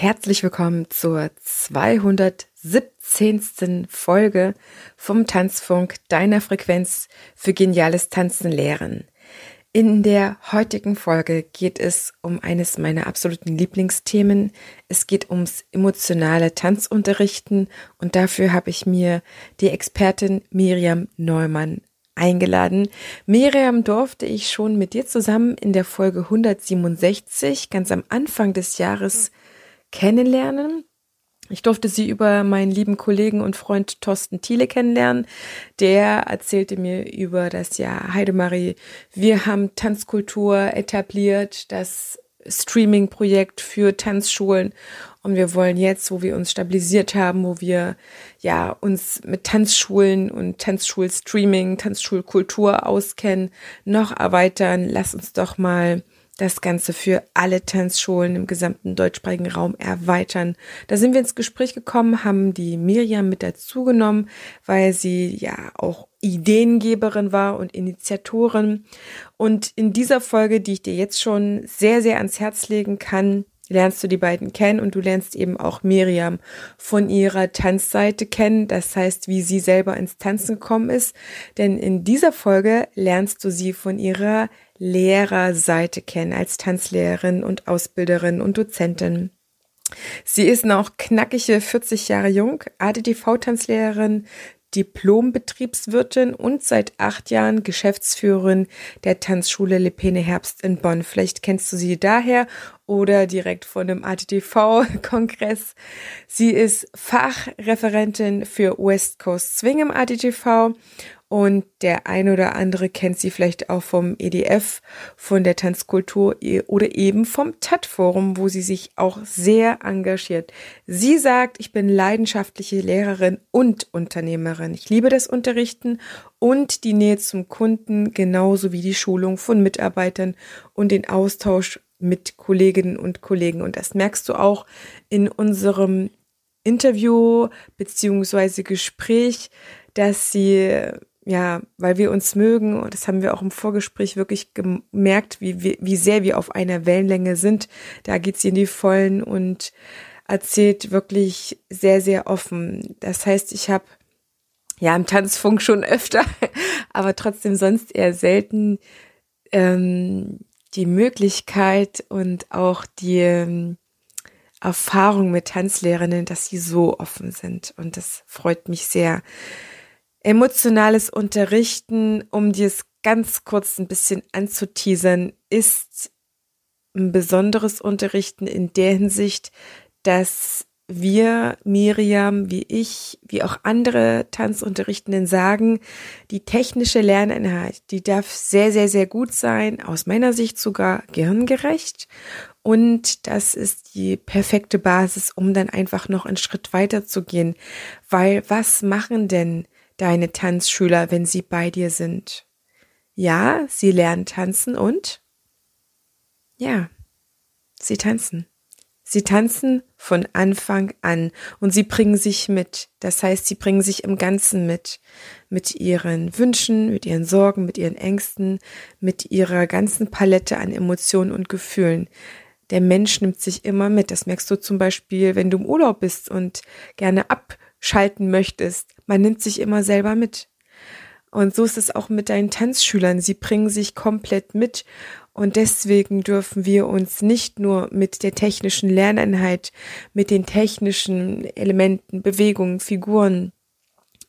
Herzlich willkommen zur 217. Folge vom Tanzfunk deiner Frequenz für geniales Tanzen lehren. In der heutigen Folge geht es um eines meiner absoluten Lieblingsthemen. Es geht ums emotionale Tanzunterrichten und dafür habe ich mir die Expertin Miriam Neumann eingeladen. Miriam durfte ich schon mit dir zusammen in der Folge 167 ganz am Anfang des Jahres kennenlernen. Ich durfte sie über meinen lieben Kollegen und Freund Thorsten Thiele kennenlernen. Der erzählte mir über das Jahr Heidemarie. Wir haben Tanzkultur etabliert, das Streaming-Projekt für Tanzschulen. Und wir wollen jetzt, wo wir uns stabilisiert haben, wo wir ja uns mit Tanzschulen und Tanzschulstreaming, Tanzschulkultur auskennen, noch erweitern. Lass uns doch mal das Ganze für alle Tanzschulen im gesamten deutschsprachigen Raum erweitern. Da sind wir ins Gespräch gekommen, haben die Miriam mit dazu genommen, weil sie ja auch Ideengeberin war und Initiatorin. Und in dieser Folge, die ich dir jetzt schon sehr, sehr ans Herz legen kann, lernst du die beiden kennen und du lernst eben auch Miriam von ihrer Tanzseite kennen, das heißt, wie sie selber ins Tanzen gekommen ist. Denn in dieser Folge lernst du sie von ihrer Lehrerseite kennen, als Tanzlehrerin und Ausbilderin und Dozentin. Sie ist noch knackige 40 Jahre jung, ADTV-Tanzlehrerin, Diplom-Betriebswirtin und seit acht Jahren Geschäftsführerin der Tanzschule Lepene Herbst in Bonn. Vielleicht kennst du sie daher oder direkt von dem ATTV-Kongress. Sie ist Fachreferentin für West Coast Swing im ATTV und der ein oder andere kennt sie vielleicht auch vom EDF, von der Tanzkultur e- oder eben vom TAT-Forum, wo sie sich auch sehr engagiert. Sie sagt, ich bin leidenschaftliche Lehrerin und Unternehmerin. Ich liebe das Unterrichten und die Nähe zum Kunden, genauso wie die Schulung von Mitarbeitern und den Austausch mit Kolleginnen und Kollegen. Und das merkst du auch in unserem Interview beziehungsweise Gespräch, dass sie ja, weil wir uns mögen und das haben wir auch im Vorgespräch wirklich gemerkt, wie, wie, wie sehr wir auf einer Wellenlänge sind. Da geht sie in die Vollen und erzählt wirklich sehr, sehr offen. Das heißt, ich habe ja im Tanzfunk schon öfter, aber trotzdem sonst eher selten ähm, die Möglichkeit und auch die ähm, Erfahrung mit Tanzlehrerinnen, dass sie so offen sind. Und das freut mich sehr. Emotionales Unterrichten, um dir es ganz kurz ein bisschen anzuteasern, ist ein besonderes Unterrichten in der Hinsicht, dass wir, Miriam, wie ich, wie auch andere Tanzunterrichtenden sagen, die technische Lerneinheit, die darf sehr, sehr, sehr gut sein, aus meiner Sicht sogar gehirngerecht. Und das ist die perfekte Basis, um dann einfach noch einen Schritt weiter zu gehen. Weil was machen denn deine Tanzschüler, wenn sie bei dir sind? Ja, sie lernen tanzen und? Ja, sie tanzen. Sie tanzen von Anfang an und sie bringen sich mit. Das heißt, sie bringen sich im Ganzen mit. Mit ihren Wünschen, mit ihren Sorgen, mit ihren Ängsten, mit ihrer ganzen Palette an Emotionen und Gefühlen. Der Mensch nimmt sich immer mit. Das merkst du zum Beispiel, wenn du im Urlaub bist und gerne ab schalten möchtest. Man nimmt sich immer selber mit. Und so ist es auch mit deinen Tanzschülern. Sie bringen sich komplett mit. Und deswegen dürfen wir uns nicht nur mit der technischen Lerneinheit, mit den technischen Elementen, Bewegungen, Figuren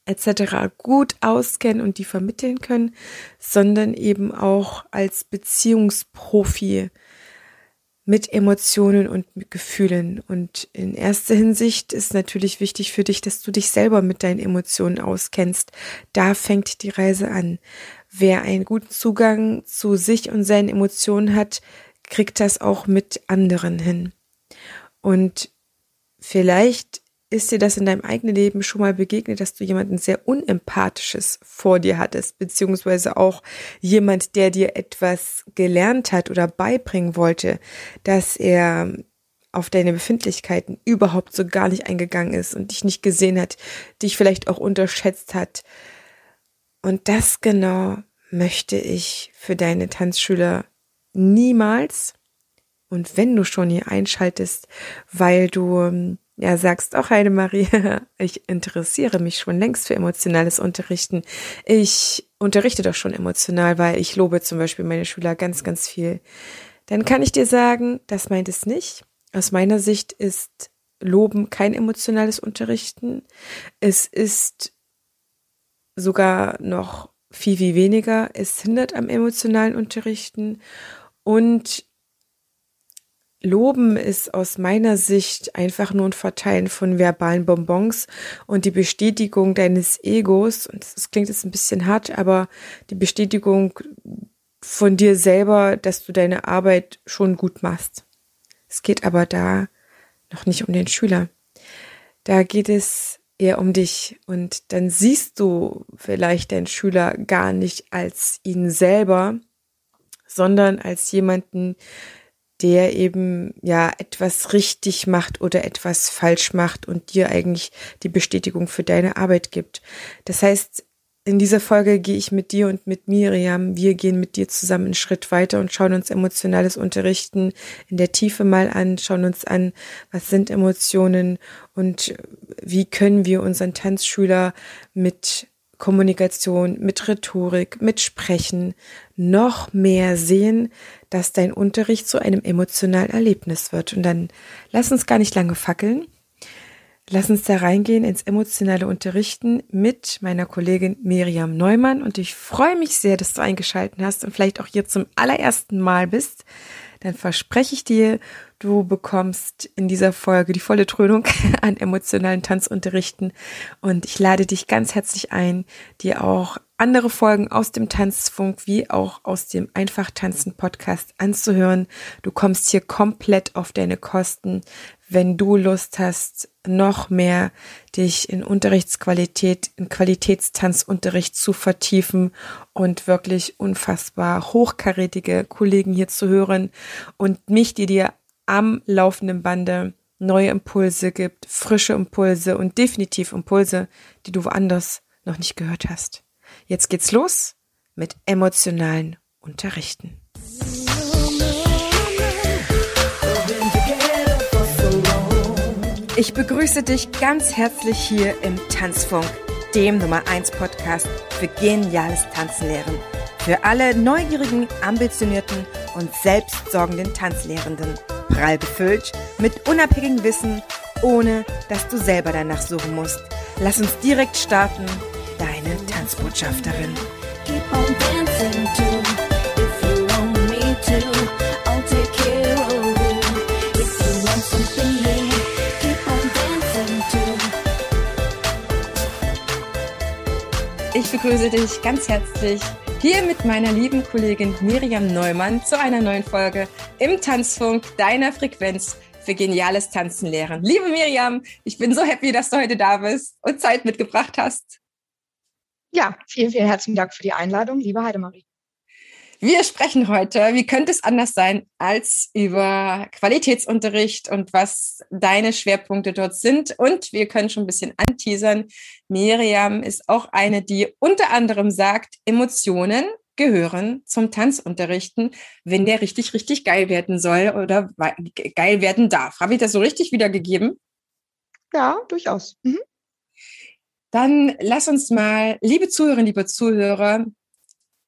etc. gut auskennen und die vermitteln können, sondern eben auch als Beziehungsprofi mit Emotionen und mit Gefühlen. Und in erster Hinsicht ist natürlich wichtig für dich, dass du dich selber mit deinen Emotionen auskennst. Da fängt die Reise an. Wer einen guten Zugang zu sich und seinen Emotionen hat, kriegt das auch mit anderen hin. Und vielleicht ist dir das in deinem eigenen Leben schon mal begegnet, dass du jemanden sehr unempathisches vor dir hattest, beziehungsweise auch jemand, der dir etwas gelernt hat oder beibringen wollte, dass er auf deine Befindlichkeiten überhaupt so gar nicht eingegangen ist und dich nicht gesehen hat, dich vielleicht auch unterschätzt hat. Und das genau möchte ich für deine Tanzschüler niemals Und wenn du schon hier einschaltest, weil du ähm, ja sagst, auch Heidemarie, ich interessiere mich schon längst für emotionales Unterrichten. Ich unterrichte doch schon emotional, weil ich lobe zum Beispiel meine Schüler ganz, ganz viel. Dann kann ich dir sagen, das meint es nicht. Aus meiner Sicht ist Loben kein emotionales Unterrichten. Es ist sogar noch viel, viel weniger. Es hindert am emotionalen Unterrichten. Und Loben ist aus meiner Sicht einfach nur ein Verteilen von verbalen Bonbons und die Bestätigung deines Egos. Und das klingt jetzt ein bisschen hart, aber die Bestätigung von dir selber, dass du deine Arbeit schon gut machst. Es geht aber da noch nicht um den Schüler. Da geht es eher um dich und dann siehst du vielleicht deinen Schüler gar nicht als ihn selber, sondern als jemanden, der eben ja etwas richtig macht oder etwas falsch macht und dir eigentlich die Bestätigung für deine Arbeit gibt. Das heißt, in dieser Folge gehe ich mit dir und mit Miriam, wir gehen mit dir zusammen einen Schritt weiter und schauen uns emotionales Unterrichten in der Tiefe mal an, schauen uns an, was sind Emotionen und wie können wir unseren Tanzschüler mit Kommunikation, mit Rhetorik, mit Sprechen noch mehr sehen, dass dein Unterricht zu einem emotionalen Erlebnis wird. Und dann lass uns gar nicht lange fackeln. Lass uns da reingehen ins emotionale Unterrichten mit meiner Kollegin Miriam Neumann. Und ich freue mich sehr, dass du eingeschalten hast und vielleicht auch hier zum allerersten Mal bist. Dann verspreche ich dir, du bekommst in dieser Folge die volle Trönung an emotionalen Tanzunterrichten. Und ich lade dich ganz herzlich ein, dir auch andere Folgen aus dem Tanzfunk wie auch aus dem Einfach Tanzen Podcast anzuhören. Du kommst hier komplett auf deine Kosten, wenn du Lust hast, noch mehr dich in Unterrichtsqualität, in Qualitätstanzunterricht zu vertiefen und wirklich unfassbar hochkarätige Kollegen hier zu hören und mich, die dir am laufenden Bande neue Impulse gibt, frische Impulse und definitiv Impulse, die du woanders noch nicht gehört hast. Jetzt geht's los mit emotionalen Unterrichten. Ich begrüße dich ganz herzlich hier im Tanzfunk, dem Nummer 1 Podcast für geniales Tanzlehren. Für alle neugierigen, ambitionierten und selbstsorgenden Tanzlehrenden. Prall befüllt mit unabhängigem Wissen, ohne dass du selber danach suchen musst. Lass uns direkt starten deine Tanzbotschafterin. Ich begrüße dich ganz herzlich hier mit meiner lieben Kollegin Miriam Neumann zu einer neuen Folge im Tanzfunk deiner Frequenz für geniales Tanzen lehren. Liebe Miriam, ich bin so happy, dass du heute da bist und Zeit mitgebracht hast. Ja, vielen, vielen herzlichen Dank für die Einladung, liebe Heidemarie. Wir sprechen heute, wie könnte es anders sein, als über Qualitätsunterricht und was deine Schwerpunkte dort sind. Und wir können schon ein bisschen anteasern. Miriam ist auch eine, die unter anderem sagt, Emotionen gehören zum Tanzunterrichten, wenn der richtig, richtig geil werden soll oder geil werden darf. Habe ich das so richtig wiedergegeben? Ja, durchaus. Mhm. Dann lass uns mal, liebe Zuhörerinnen, liebe Zuhörer,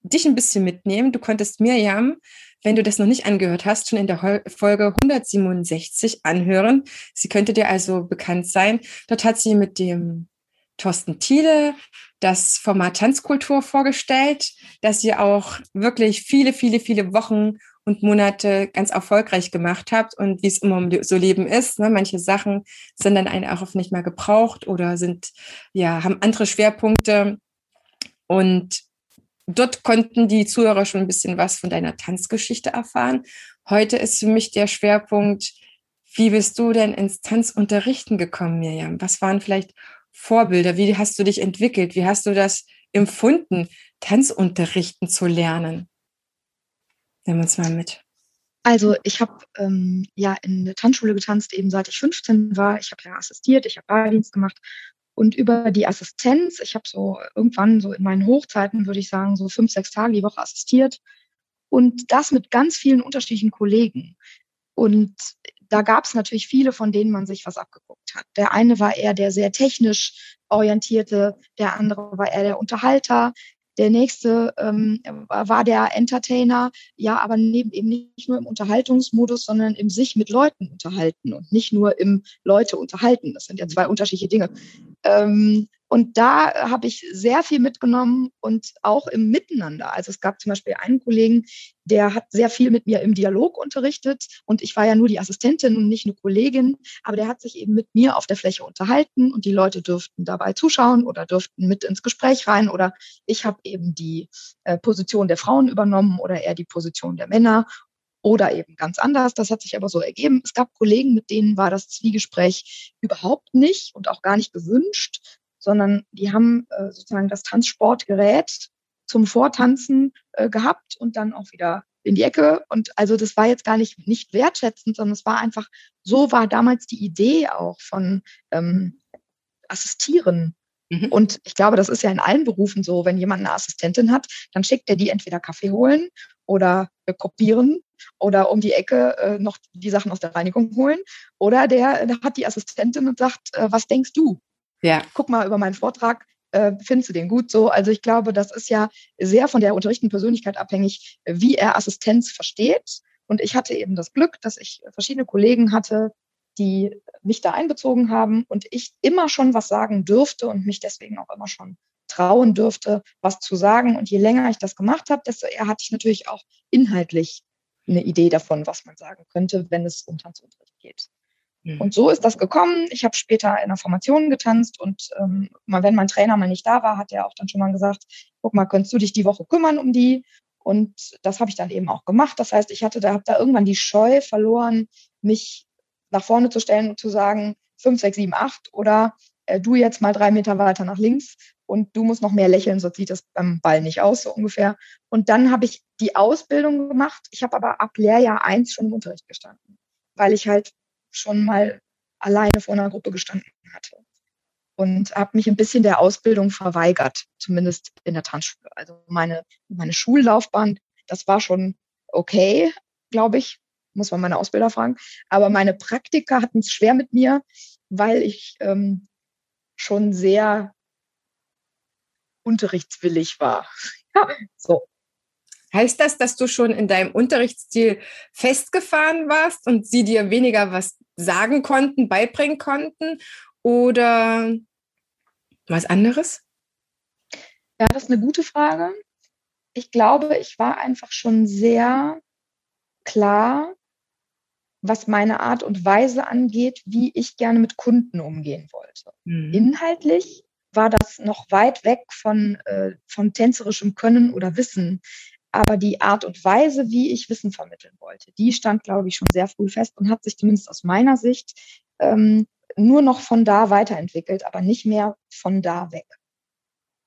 dich ein bisschen mitnehmen. Du konntest Mirjam, wenn du das noch nicht angehört hast, schon in der Folge 167 anhören. Sie könnte dir also bekannt sein. Dort hat sie mit dem Thorsten Thiele das Format Tanzkultur vorgestellt, das ihr auch wirklich viele, viele, viele Wochen und Monate ganz erfolgreich gemacht habt und wie es immer so Leben ist. Ne? Manche Sachen sind dann einfach nicht mehr gebraucht oder sind, ja, haben andere Schwerpunkte. Und dort konnten die Zuhörer schon ein bisschen was von deiner Tanzgeschichte erfahren. Heute ist für mich der Schwerpunkt, wie bist du denn ins Tanzunterrichten gekommen, Mirjam? Was waren vielleicht Vorbilder? Wie hast du dich entwickelt? Wie hast du das empfunden, Tanzunterrichten zu lernen? Nehmen wir uns mal mit. Also ich habe ähm, ja in der Tanzschule getanzt, eben seit ich 15 war. Ich habe ja assistiert, ich habe Bardienst gemacht. Und über die Assistenz, ich habe so irgendwann so in meinen Hochzeiten, würde ich sagen, so fünf, sechs Tage die Woche assistiert. Und das mit ganz vielen unterschiedlichen Kollegen. Und da gab es natürlich viele, von denen man sich was abgeguckt hat. Der eine war eher der sehr technisch orientierte, der andere war eher der Unterhalter, der nächste ähm, war der Entertainer, ja, aber neben, eben nicht nur im Unterhaltungsmodus, sondern im sich mit Leuten unterhalten und nicht nur im Leute unterhalten. Das sind ja zwei unterschiedliche Dinge. Ähm, und da habe ich sehr viel mitgenommen und auch im Miteinander. Also es gab zum Beispiel einen Kollegen, der hat sehr viel mit mir im Dialog unterrichtet und ich war ja nur die Assistentin und nicht eine Kollegin, aber der hat sich eben mit mir auf der Fläche unterhalten und die Leute dürften dabei zuschauen oder dürften mit ins Gespräch rein oder ich habe eben die äh, Position der Frauen übernommen oder er die Position der Männer oder eben ganz anders. Das hat sich aber so ergeben. Es gab Kollegen, mit denen war das Zwiegespräch überhaupt nicht und auch gar nicht gewünscht sondern die haben äh, sozusagen das Tanzsportgerät zum Vortanzen äh, gehabt und dann auch wieder in die Ecke. Und also das war jetzt gar nicht, nicht wertschätzend, sondern es war einfach, so war damals die Idee auch von ähm, Assistieren. Mhm. Und ich glaube, das ist ja in allen Berufen so, wenn jemand eine Assistentin hat, dann schickt er die entweder Kaffee holen oder äh, kopieren oder um die Ecke äh, noch die Sachen aus der Reinigung holen. Oder der, der hat die Assistentin und sagt, äh, was denkst du? ja. guck mal über meinen Vortrag, äh, findest du den gut so? Also ich glaube, das ist ja sehr von der unterrichtenden Persönlichkeit abhängig, wie er Assistenz versteht. Und ich hatte eben das Glück, dass ich verschiedene Kollegen hatte, die mich da einbezogen haben und ich immer schon was sagen dürfte und mich deswegen auch immer schon trauen dürfte, was zu sagen. Und je länger ich das gemacht habe, desto eher hatte ich natürlich auch inhaltlich eine Idee davon, was man sagen könnte, wenn es um Tanzunterricht geht. Mhm. Und so ist das gekommen. Ich habe später in der Formation getanzt und ähm, mal, wenn mein Trainer mal nicht da war, hat er auch dann schon mal gesagt, guck mal, könntest du dich die Woche kümmern um die? Und das habe ich dann eben auch gemacht. Das heißt, ich hatte da, habe da irgendwann die Scheu verloren, mich nach vorne zu stellen und zu sagen, fünf, sechs, sieben, acht oder äh, du jetzt mal drei Meter weiter nach links und du musst noch mehr lächeln, sonst sieht das beim Ball nicht aus, so ungefähr. Und dann habe ich die Ausbildung gemacht. Ich habe aber ab Lehrjahr eins schon im Unterricht gestanden, weil ich halt schon mal alleine vor einer Gruppe gestanden hatte. Und habe mich ein bisschen der Ausbildung verweigert, zumindest in der Tanzschule. Also meine, meine Schullaufbahn, das war schon okay, glaube ich, muss man meine Ausbilder fragen. Aber meine Praktika hatten es schwer mit mir, weil ich ähm, schon sehr unterrichtswillig war. so. Heißt das, dass du schon in deinem Unterrichtsstil festgefahren warst und sie dir weniger was sagen konnten, beibringen konnten oder was anderes? Ja, das ist eine gute Frage. Ich glaube, ich war einfach schon sehr klar, was meine Art und Weise angeht, wie ich gerne mit Kunden umgehen wollte. Mhm. Inhaltlich war das noch weit weg von, äh, von tänzerischem Können oder Wissen. Aber die Art und Weise, wie ich Wissen vermitteln wollte, die stand, glaube ich, schon sehr früh fest und hat sich zumindest aus meiner Sicht ähm, nur noch von da weiterentwickelt, aber nicht mehr von da weg.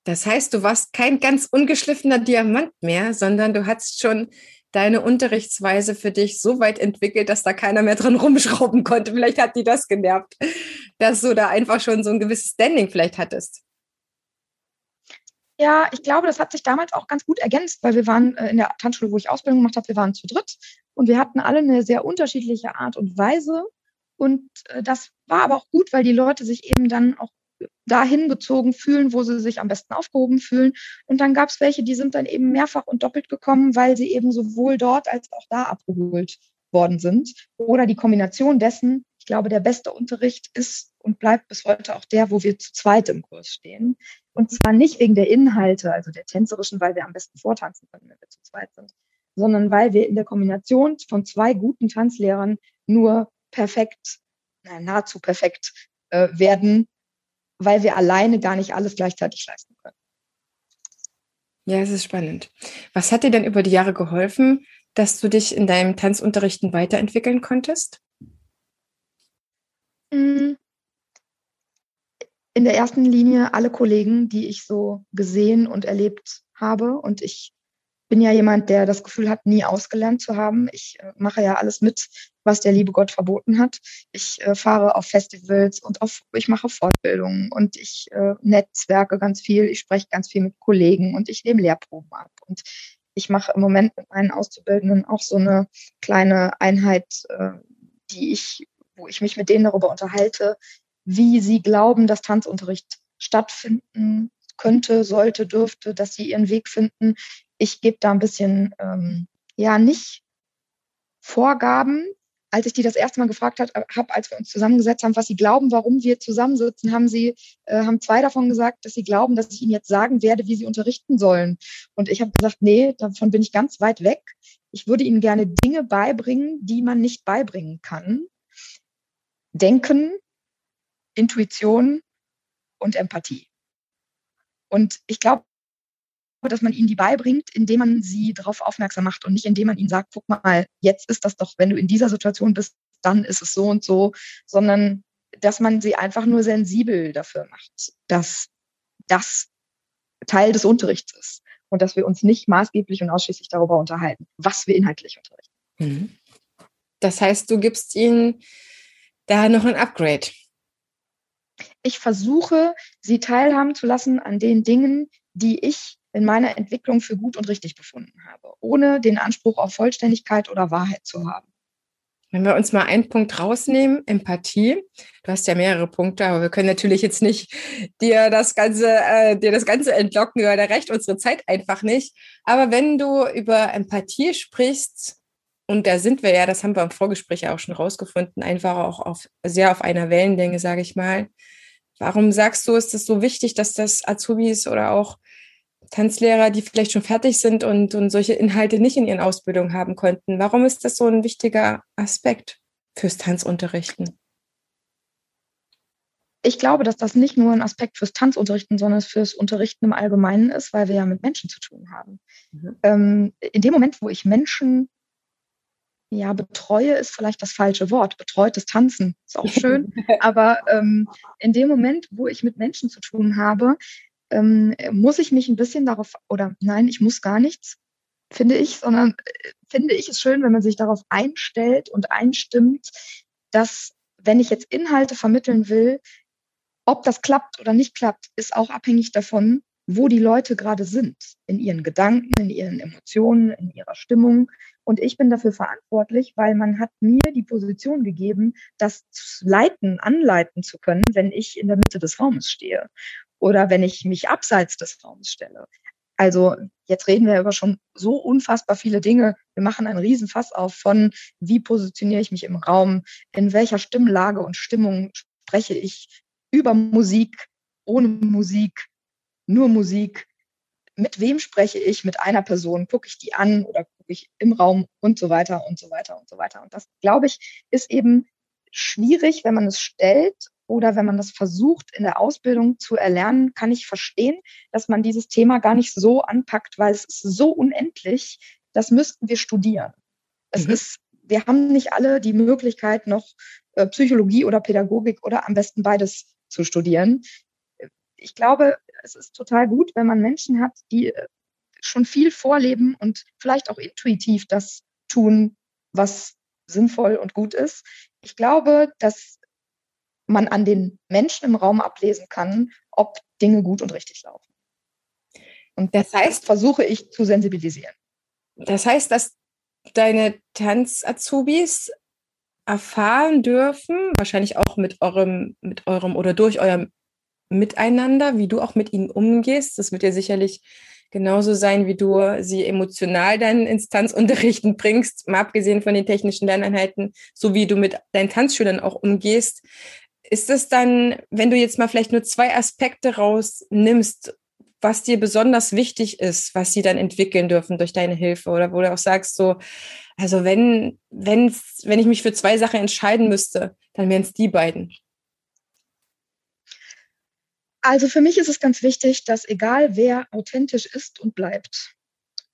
Das heißt, du warst kein ganz ungeschliffener Diamant mehr, sondern du hattest schon deine Unterrichtsweise für dich so weit entwickelt, dass da keiner mehr dran rumschrauben konnte. Vielleicht hat die das genervt, dass du da einfach schon so ein gewisses Standing vielleicht hattest. Ja, ich glaube, das hat sich damals auch ganz gut ergänzt, weil wir waren äh, in der Tanzschule, wo ich Ausbildung gemacht habe, wir waren zu dritt und wir hatten alle eine sehr unterschiedliche Art und Weise. Und äh, das war aber auch gut, weil die Leute sich eben dann auch dahin gezogen fühlen, wo sie sich am besten aufgehoben fühlen. Und dann gab es welche, die sind dann eben mehrfach und doppelt gekommen, weil sie eben sowohl dort als auch da abgeholt worden sind. Oder die Kombination dessen, ich glaube, der beste Unterricht ist und bleibt bis heute auch der, wo wir zu zweit im Kurs stehen. Und zwar nicht wegen der Inhalte, also der tänzerischen, weil wir am besten vortanzen können, wenn wir zu zweit sind, sondern weil wir in der Kombination von zwei guten Tanzlehrern nur perfekt, na, nahezu perfekt äh, werden, weil wir alleine gar nicht alles gleichzeitig leisten können. Ja, es ist spannend. Was hat dir denn über die Jahre geholfen, dass du dich in deinem Tanzunterrichten weiterentwickeln konntest? Hm in der ersten Linie alle Kollegen, die ich so gesehen und erlebt habe. Und ich bin ja jemand, der das Gefühl hat, nie ausgelernt zu haben. Ich äh, mache ja alles mit, was der liebe Gott verboten hat. Ich äh, fahre auf Festivals und auf, ich mache Fortbildungen und ich äh, netzwerke ganz viel. Ich spreche ganz viel mit Kollegen und ich nehme Lehrproben ab. Und ich mache im Moment mit meinen Auszubildenden auch so eine kleine Einheit, äh, die ich, wo ich mich mit denen darüber unterhalte, wie sie glauben, dass Tanzunterricht stattfinden könnte, sollte, dürfte, dass sie ihren Weg finden. Ich gebe da ein bisschen, ähm, ja, nicht Vorgaben. Als ich die das erste Mal gefragt habe, als wir uns zusammengesetzt haben, was sie glauben, warum wir zusammensitzen, haben sie, äh, haben zwei davon gesagt, dass sie glauben, dass ich ihnen jetzt sagen werde, wie sie unterrichten sollen. Und ich habe gesagt, nee, davon bin ich ganz weit weg. Ich würde ihnen gerne Dinge beibringen, die man nicht beibringen kann. Denken, Intuition und Empathie. Und ich glaube, dass man ihnen die beibringt, indem man sie darauf aufmerksam macht und nicht indem man ihnen sagt, guck mal, jetzt ist das doch, wenn du in dieser Situation bist, dann ist es so und so, sondern dass man sie einfach nur sensibel dafür macht, dass das Teil des Unterrichts ist und dass wir uns nicht maßgeblich und ausschließlich darüber unterhalten, was wir inhaltlich unterrichten. Mhm. Das heißt, du gibst ihnen da noch ein Upgrade ich versuche, sie teilhaben zu lassen an den Dingen, die ich in meiner Entwicklung für gut und richtig befunden habe, ohne den Anspruch auf Vollständigkeit oder Wahrheit zu haben. Wenn wir uns mal einen Punkt rausnehmen, Empathie. Du hast ja mehrere Punkte, aber wir können natürlich jetzt nicht dir das Ganze, äh, dir das Ganze entlocken, weil da reicht unsere Zeit einfach nicht. Aber wenn du über Empathie sprichst, und da sind wir ja, das haben wir im Vorgespräch auch schon rausgefunden, einfach auch auf, sehr auf einer Wellenlänge, sage ich mal. Warum sagst du, ist es so wichtig, dass das Azubis oder auch Tanzlehrer, die vielleicht schon fertig sind und, und solche Inhalte nicht in ihren Ausbildungen haben konnten, warum ist das so ein wichtiger Aspekt fürs Tanzunterrichten? Ich glaube, dass das nicht nur ein Aspekt fürs Tanzunterrichten, sondern fürs Unterrichten im Allgemeinen ist, weil wir ja mit Menschen zu tun haben. Mhm. Ähm, in dem Moment, wo ich Menschen ja, betreue ist vielleicht das falsche Wort. Betreutes Tanzen ist auch schön. Aber ähm, in dem Moment, wo ich mit Menschen zu tun habe, ähm, muss ich mich ein bisschen darauf, oder nein, ich muss gar nichts, finde ich, sondern äh, finde ich es schön, wenn man sich darauf einstellt und einstimmt, dass wenn ich jetzt Inhalte vermitteln will, ob das klappt oder nicht klappt, ist auch abhängig davon, wo die Leute gerade sind, in ihren Gedanken, in ihren Emotionen, in ihrer Stimmung. Und ich bin dafür verantwortlich, weil man hat mir die Position gegeben, das leiten, anleiten zu können, wenn ich in der Mitte des Raumes stehe oder wenn ich mich abseits des Raums stelle. Also jetzt reden wir über schon so unfassbar viele Dinge. Wir machen einen Riesenfass auf von, wie positioniere ich mich im Raum, in welcher Stimmlage und Stimmung spreche ich über Musik, ohne Musik, nur Musik, mit wem spreche ich, mit einer Person, gucke ich die an oder gucke ich im Raum und so weiter und so weiter und so weiter. Und das, glaube ich, ist eben schwierig, wenn man es stellt oder wenn man das versucht in der Ausbildung zu erlernen, kann ich verstehen, dass man dieses Thema gar nicht so anpackt, weil es ist so unendlich, das müssten wir studieren. Es mhm. ist, wir haben nicht alle die Möglichkeit, noch äh, Psychologie oder Pädagogik oder am besten beides zu studieren. Ich glaube, es ist total gut, wenn man Menschen hat, die äh, schon viel vorleben und vielleicht auch intuitiv das tun, was sinnvoll und gut ist. Ich glaube, dass man an den Menschen im Raum ablesen kann, ob Dinge gut und richtig laufen. Und das heißt, versuche ich zu sensibilisieren. Das heißt, dass deine Tanz-Azubis erfahren dürfen, wahrscheinlich auch mit eurem, mit eurem oder durch euer Miteinander, wie du auch mit ihnen umgehst. Das wird ja sicherlich genauso sein, wie du sie emotional dann ins Tanzunterrichten bringst, mal abgesehen von den technischen Lerneinheiten, so wie du mit deinen Tanzschülern auch umgehst. Ist es dann, wenn du jetzt mal vielleicht nur zwei Aspekte rausnimmst, was dir besonders wichtig ist, was sie dann entwickeln dürfen durch deine Hilfe oder wo du auch sagst, so, also wenn, wenn, wenn ich mich für zwei Sachen entscheiden müsste, dann wären es die beiden. Also für mich ist es ganz wichtig, dass egal wer authentisch ist und bleibt.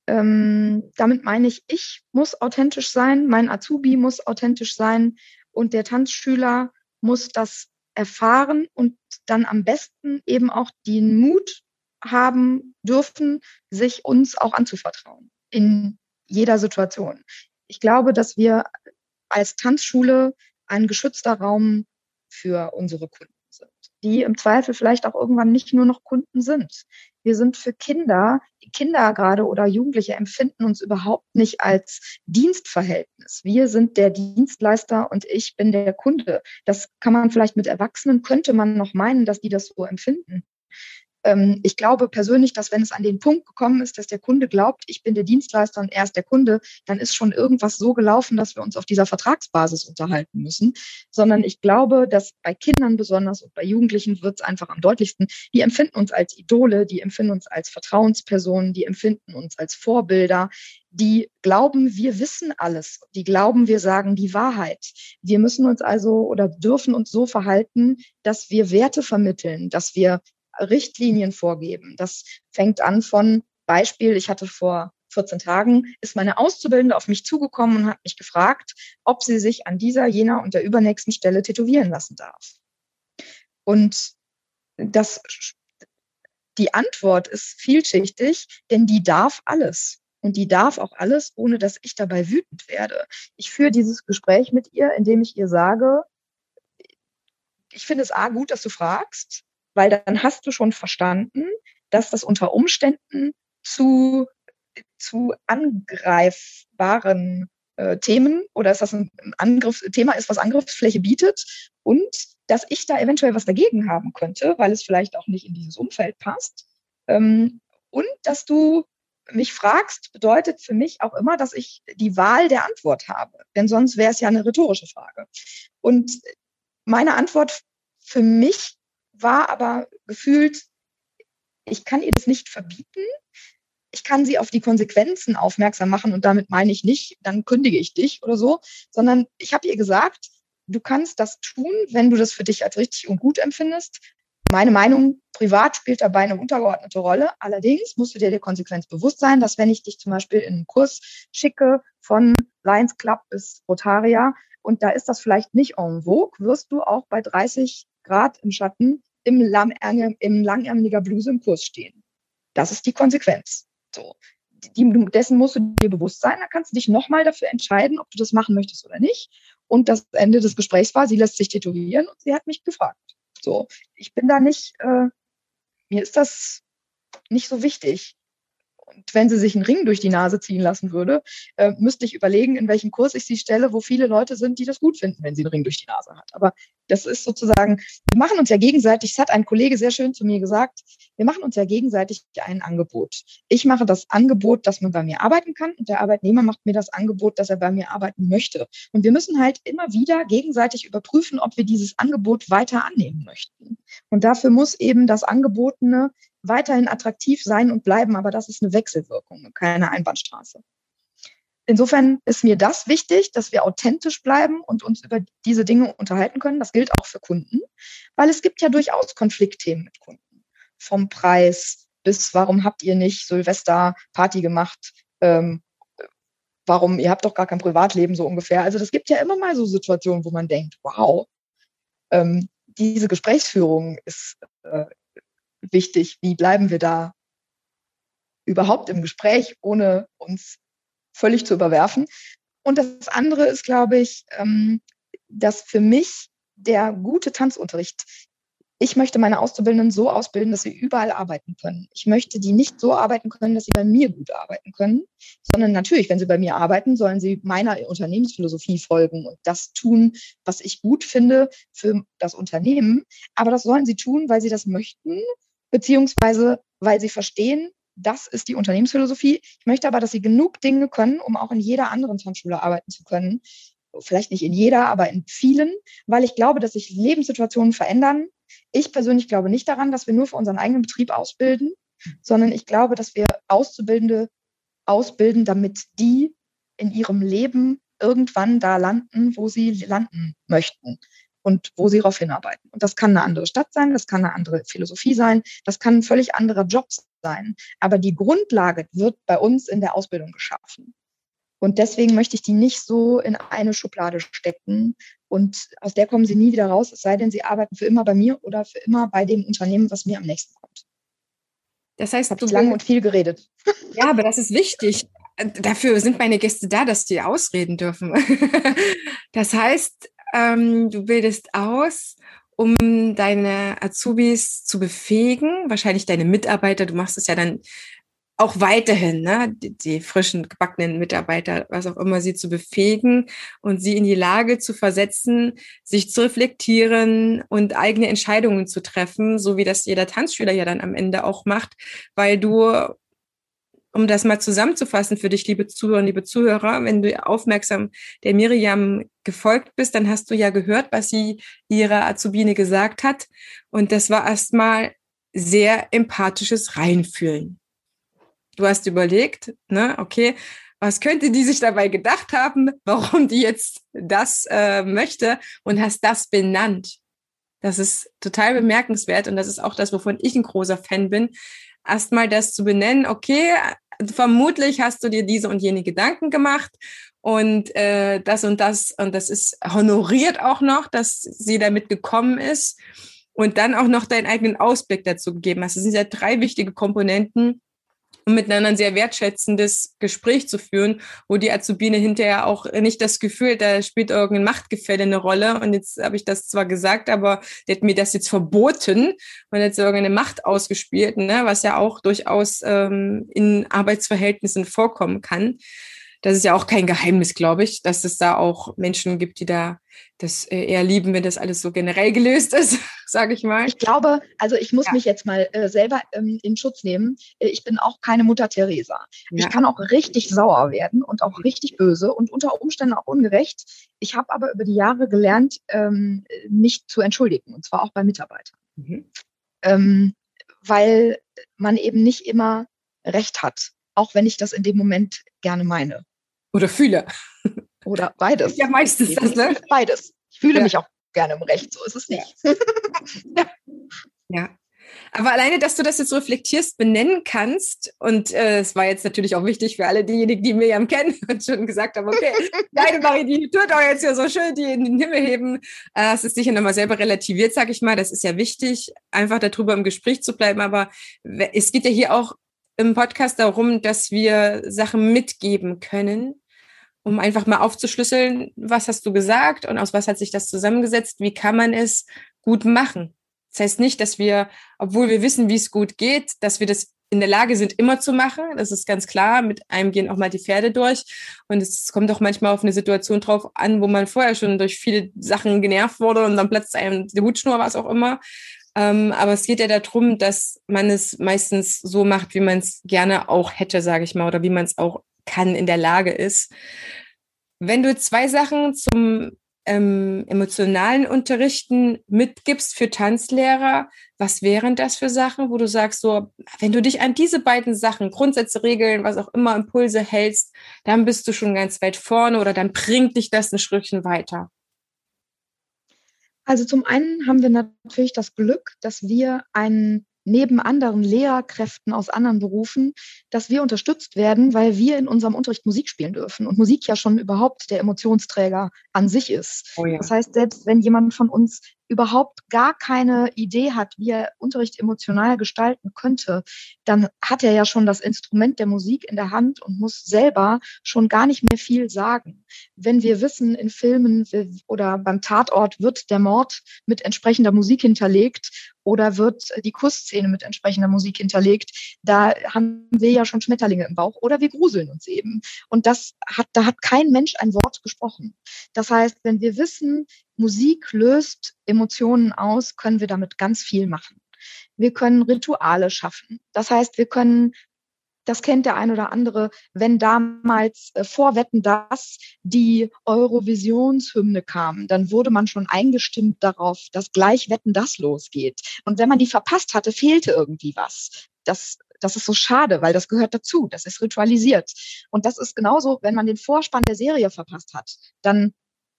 Ähm, damit meine ich, ich muss authentisch sein, mein Azubi muss authentisch sein und der Tanzschüler muss das erfahren und dann am besten eben auch den Mut haben dürfen, sich uns auch anzuvertrauen in jeder Situation. Ich glaube, dass wir als Tanzschule ein geschützter Raum für unsere Kunden die im Zweifel vielleicht auch irgendwann nicht nur noch Kunden sind. Wir sind für Kinder, Kinder gerade oder Jugendliche empfinden uns überhaupt nicht als Dienstverhältnis. Wir sind der Dienstleister und ich bin der Kunde. Das kann man vielleicht mit Erwachsenen, könnte man noch meinen, dass die das so empfinden. Ähm, ich glaube persönlich, dass wenn es an den Punkt gekommen ist, dass der Kunde glaubt, ich bin der Dienstleister und er ist der Kunde, dann ist schon irgendwas so gelaufen, dass wir uns auf dieser Vertragsbasis unterhalten müssen. Sondern ich glaube, dass bei Kindern besonders und bei Jugendlichen wird es einfach am deutlichsten, die empfinden uns als Idole, die empfinden uns als Vertrauenspersonen, die empfinden uns als Vorbilder, die glauben, wir wissen alles. Die glauben, wir sagen die Wahrheit. Wir müssen uns also oder dürfen uns so verhalten, dass wir Werte vermitteln, dass wir Richtlinien vorgeben. Das fängt an von Beispiel, ich hatte vor 14 Tagen, ist meine Auszubildende auf mich zugekommen und hat mich gefragt, ob sie sich an dieser, jener und der übernächsten Stelle tätowieren lassen darf. Und das, die Antwort ist vielschichtig, denn die darf alles. Und die darf auch alles, ohne dass ich dabei wütend werde. Ich führe dieses Gespräch mit ihr, indem ich ihr sage, ich finde es A gut, dass du fragst weil dann hast du schon verstanden, dass das unter Umständen zu, zu angreifbaren äh, Themen oder dass das ein Angriff, Thema ist, was Angriffsfläche bietet und dass ich da eventuell was dagegen haben könnte, weil es vielleicht auch nicht in dieses Umfeld passt. Ähm, und dass du mich fragst, bedeutet für mich auch immer, dass ich die Wahl der Antwort habe. Denn sonst wäre es ja eine rhetorische Frage. Und meine Antwort für mich war aber gefühlt, ich kann ihr das nicht verbieten. Ich kann sie auf die Konsequenzen aufmerksam machen und damit meine ich nicht, dann kündige ich dich oder so, sondern ich habe ihr gesagt, du kannst das tun, wenn du das für dich als richtig und gut empfindest. Meine Meinung privat spielt dabei eine untergeordnete Rolle. Allerdings musst du dir der Konsequenz bewusst sein, dass wenn ich dich zum Beispiel in einen Kurs schicke von Lions Club bis Rotaria und da ist das vielleicht nicht en vogue, wirst du auch bei 30 Grad im Schatten im, Langärmel, im langärmeliger Bluse im Kurs stehen. Das ist die Konsequenz. So. Die, dessen musst du dir bewusst sein. Da kannst du dich nochmal dafür entscheiden, ob du das machen möchtest oder nicht. Und das Ende des Gesprächs war, sie lässt sich tätowieren und sie hat mich gefragt. So, ich bin da nicht, äh, mir ist das nicht so wichtig. Und wenn sie sich einen Ring durch die Nase ziehen lassen würde, äh, müsste ich überlegen, in welchen Kurs ich sie stelle, wo viele Leute sind, die das gut finden, wenn sie einen Ring durch die Nase hat. Aber das ist sozusagen, wir machen uns ja gegenseitig, das hat ein Kollege sehr schön zu mir gesagt, wir machen uns ja gegenseitig ein Angebot. Ich mache das Angebot, dass man bei mir arbeiten kann und der Arbeitnehmer macht mir das Angebot, dass er bei mir arbeiten möchte. Und wir müssen halt immer wieder gegenseitig überprüfen, ob wir dieses Angebot weiter annehmen möchten. Und dafür muss eben das Angebotene weiterhin attraktiv sein und bleiben, aber das ist eine Wechselwirkung, keine Einbahnstraße. Insofern ist mir das wichtig, dass wir authentisch bleiben und uns über diese Dinge unterhalten können. Das gilt auch für Kunden, weil es gibt ja durchaus Konfliktthemen mit Kunden. Vom Preis bis warum habt ihr nicht Silvester Party gemacht? Ähm, warum, ihr habt doch gar kein Privatleben so ungefähr. Also das gibt ja immer mal so Situationen, wo man denkt, wow, ähm, diese Gesprächsführung ist, äh, wichtig. Wie bleiben wir da überhaupt im Gespräch, ohne uns völlig zu überwerfen? Und das andere ist, glaube ich, ähm, dass für mich der gute Tanzunterricht, ich möchte meine Auszubildenden so ausbilden, dass sie überall arbeiten können. Ich möchte die nicht so arbeiten können, dass sie bei mir gut arbeiten können, sondern natürlich, wenn sie bei mir arbeiten, sollen sie meiner Unternehmensphilosophie folgen und das tun, was ich gut finde für das Unternehmen. Aber das sollen sie tun, weil sie das möchten beziehungsweise weil sie verstehen, das ist die Unternehmensphilosophie. Ich möchte aber, dass sie genug Dinge können, um auch in jeder anderen Tanzschule arbeiten zu können. Vielleicht nicht in jeder, aber in vielen, weil ich glaube, dass sich Lebenssituationen verändern. Ich persönlich glaube nicht daran, dass wir nur für unseren eigenen Betrieb ausbilden, sondern ich glaube, dass wir Auszubildende ausbilden, damit die in ihrem Leben irgendwann da landen, wo sie landen möchten und wo sie darauf hinarbeiten. Und das kann eine andere Stadt sein, das kann eine andere Philosophie sein, das kann ein völlig anderer Job sein. Aber die Grundlage wird bei uns in der Ausbildung geschaffen. Und deswegen möchte ich die nicht so in eine Schublade stecken. Und aus der kommen sie nie wieder raus, es sei denn, sie arbeiten für immer bei mir oder für immer bei dem Unternehmen, was mir am nächsten kommt. Das heißt, habe ich lange und viel geredet. Ja, aber das ist wichtig. Dafür sind meine Gäste da, dass die ausreden dürfen. Das heißt, ähm, du bildest aus um deine Azubis zu befähigen, wahrscheinlich deine Mitarbeiter, du machst es ja dann auch weiterhin, ne, die, die, frischen gebackenen Mitarbeiter, was auch immer, sie zu befähigen und sie in die Lage zu versetzen, sich zu reflektieren und eigene Entscheidungen zu treffen, so wie das jeder Tanzschüler ja dann am Ende auch macht, weil du um das mal zusammenzufassen für dich, liebe Zuhörer, liebe Zuhörer, wenn du aufmerksam der Miriam gefolgt bist, dann hast du ja gehört, was sie ihrer Azubine gesagt hat. Und das war erstmal sehr empathisches Reinfühlen. Du hast überlegt, ne, okay, was könnte die sich dabei gedacht haben, warum die jetzt das äh, möchte und hast das benannt. Das ist total bemerkenswert und das ist auch das, wovon ich ein großer Fan bin, erstmal das zu benennen, okay, vermutlich hast du dir diese und jene Gedanken gemacht und äh, das und das und das ist honoriert auch noch, dass sie damit gekommen ist und dann auch noch deinen eigenen Ausblick dazu gegeben hast. Das sind ja drei wichtige Komponenten, um miteinander ein sehr wertschätzendes Gespräch zu führen, wo die Azubine hinterher auch nicht das Gefühl, da spielt irgendein Machtgefälle eine Rolle. Und jetzt habe ich das zwar gesagt, aber der hat mir das jetzt verboten und jetzt irgendeine Macht ausgespielt, ne, was ja auch durchaus ähm, in Arbeitsverhältnissen vorkommen kann das ist ja auch kein Geheimnis, glaube ich, dass es da auch Menschen gibt, die da das äh, eher lieben, wenn das alles so generell gelöst ist, sage ich mal. Ich glaube, also ich muss ja. mich jetzt mal äh, selber ähm, in Schutz nehmen. Äh, ich bin auch keine Mutter Teresa. Ja. Ich kann auch richtig sauer werden und auch richtig böse und unter Umständen auch ungerecht. Ich habe aber über die Jahre gelernt, ähm, mich zu entschuldigen, und zwar auch bei Mitarbeitern. Mhm. Ähm, weil man eben nicht immer Recht hat, auch wenn ich das in dem Moment gerne meine. Oder fühle. Oder beides. Ja, meistens das, ne? Beides. Ich fühle ja. mich auch gerne im Recht, so ist es nicht. Ja. ja. ja. Aber alleine, dass du das jetzt reflektierst, benennen kannst, und äh, es war jetzt natürlich auch wichtig für alle diejenigen, die Miriam kennen und schon gesagt haben, okay, deine Marie, die tut auch jetzt hier so schön, die in den Himmel heben. Äh, es ist sicher nochmal selber relativiert, sag ich mal. Das ist ja wichtig, einfach darüber im Gespräch zu bleiben. Aber es geht ja hier auch im Podcast darum, dass wir Sachen mitgeben können, um einfach mal aufzuschlüsseln, was hast du gesagt und aus was hat sich das zusammengesetzt, wie kann man es gut machen. Das heißt nicht, dass wir, obwohl wir wissen, wie es gut geht, dass wir das in der Lage sind, immer zu machen. Das ist ganz klar. Mit einem gehen auch mal die Pferde durch. Und es kommt auch manchmal auf eine Situation drauf an, wo man vorher schon durch viele Sachen genervt wurde und dann platzt einem die Hutschnur, was auch immer. Ähm, aber es geht ja darum, dass man es meistens so macht, wie man es gerne auch hätte, sage ich mal, oder wie man es auch kann, in der Lage ist. Wenn du zwei Sachen zum ähm, emotionalen Unterrichten mitgibst für Tanzlehrer, was wären das für Sachen, wo du sagst, so, wenn du dich an diese beiden Sachen, Grundsätze, Regeln, was auch immer, Impulse hältst, dann bist du schon ganz weit vorne oder dann bringt dich das ein Schrittchen weiter? Also zum einen haben wir natürlich das Glück, dass wir einen neben anderen Lehrkräften aus anderen Berufen, dass wir unterstützt werden, weil wir in unserem Unterricht Musik spielen dürfen und Musik ja schon überhaupt der Emotionsträger an sich ist. Oh ja. Das heißt, selbst wenn jemand von uns überhaupt gar keine Idee hat, wie er Unterricht emotional gestalten könnte, dann hat er ja schon das Instrument der Musik in der Hand und muss selber schon gar nicht mehr viel sagen. Wenn wir wissen, in Filmen oder beim Tatort wird der Mord mit entsprechender Musik hinterlegt oder wird die Kussszene mit entsprechender Musik hinterlegt, da haben wir ja schon Schmetterlinge im Bauch oder wir gruseln uns eben. Und das hat, da hat kein Mensch ein Wort gesprochen. Das heißt, wenn wir wissen, Musik löst Emotionen aus, können wir damit ganz viel machen. Wir können Rituale schaffen. Das heißt, wir können das kennt der ein oder andere, wenn damals äh, vor Wetten das die Eurovisionshymne kam, dann wurde man schon eingestimmt darauf, dass gleich Wetten das losgeht. Und wenn man die verpasst hatte, fehlte irgendwie was. Das, das ist so schade, weil das gehört dazu. Das ist ritualisiert. Und das ist genauso, wenn man den Vorspann der Serie verpasst hat, dann,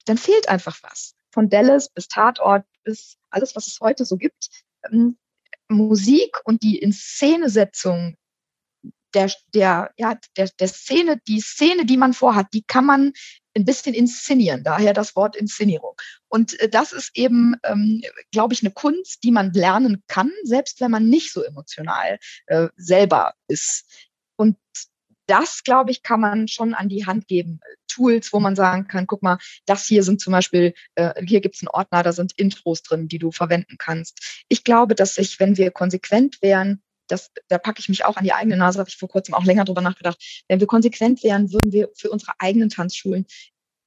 dann fehlt einfach was von Dallas bis Tatort bis alles, was es heute so gibt. Ähm, Musik und die Inszenesetzung der, der, ja, der, der Szene, die Szene, die man vorhat, die kann man ein bisschen inszenieren, daher das Wort Inszenierung. Und äh, das ist eben, ähm, glaube ich, eine Kunst, die man lernen kann, selbst wenn man nicht so emotional äh, selber ist. Und das, glaube ich, kann man schon an die Hand geben. Tools, wo man sagen kann, guck mal, das hier sind zum Beispiel, äh, hier gibt es einen Ordner, da sind Intros drin, die du verwenden kannst. Ich glaube, dass sich, wenn wir konsequent wären, das, da packe ich mich auch an die eigene Nase, habe ich vor kurzem auch länger drüber nachgedacht. Wenn wir konsequent wären, würden wir für unsere eigenen Tanzschulen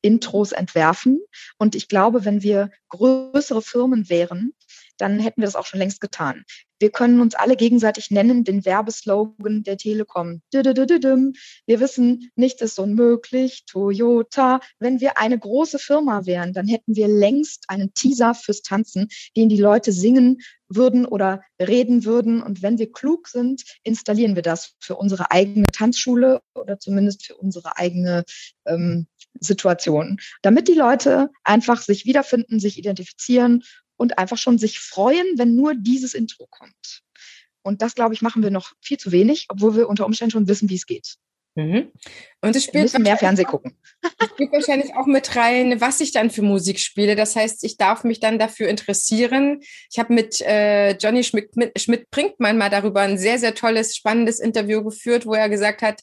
Intros entwerfen. Und ich glaube, wenn wir größere Firmen wären, dann hätten wir das auch schon längst getan. Wir können uns alle gegenseitig nennen, den Werbeslogan der Telekom. Wir wissen, nichts ist unmöglich, Toyota. Wenn wir eine große Firma wären, dann hätten wir längst einen Teaser fürs Tanzen, den die Leute singen würden oder reden würden. Und wenn wir klug sind, installieren wir das für unsere eigene Tanzschule oder zumindest für unsere eigene ähm, Situation, damit die Leute einfach sich wiederfinden, sich identifizieren und einfach schon sich freuen, wenn nur dieses Intro kommt. Und das, glaube ich, machen wir noch viel zu wenig, obwohl wir unter Umständen schon wissen, wie es geht. Mhm. Und es spielt mehr Fernsehen gucken. Es spielt wahrscheinlich auch mit rein, was ich dann für Musik spiele. Das heißt, ich darf mich dann dafür interessieren. Ich habe mit äh, Johnny Schmidt-Brinkmann mal darüber ein sehr, sehr tolles, spannendes Interview geführt, wo er gesagt hat,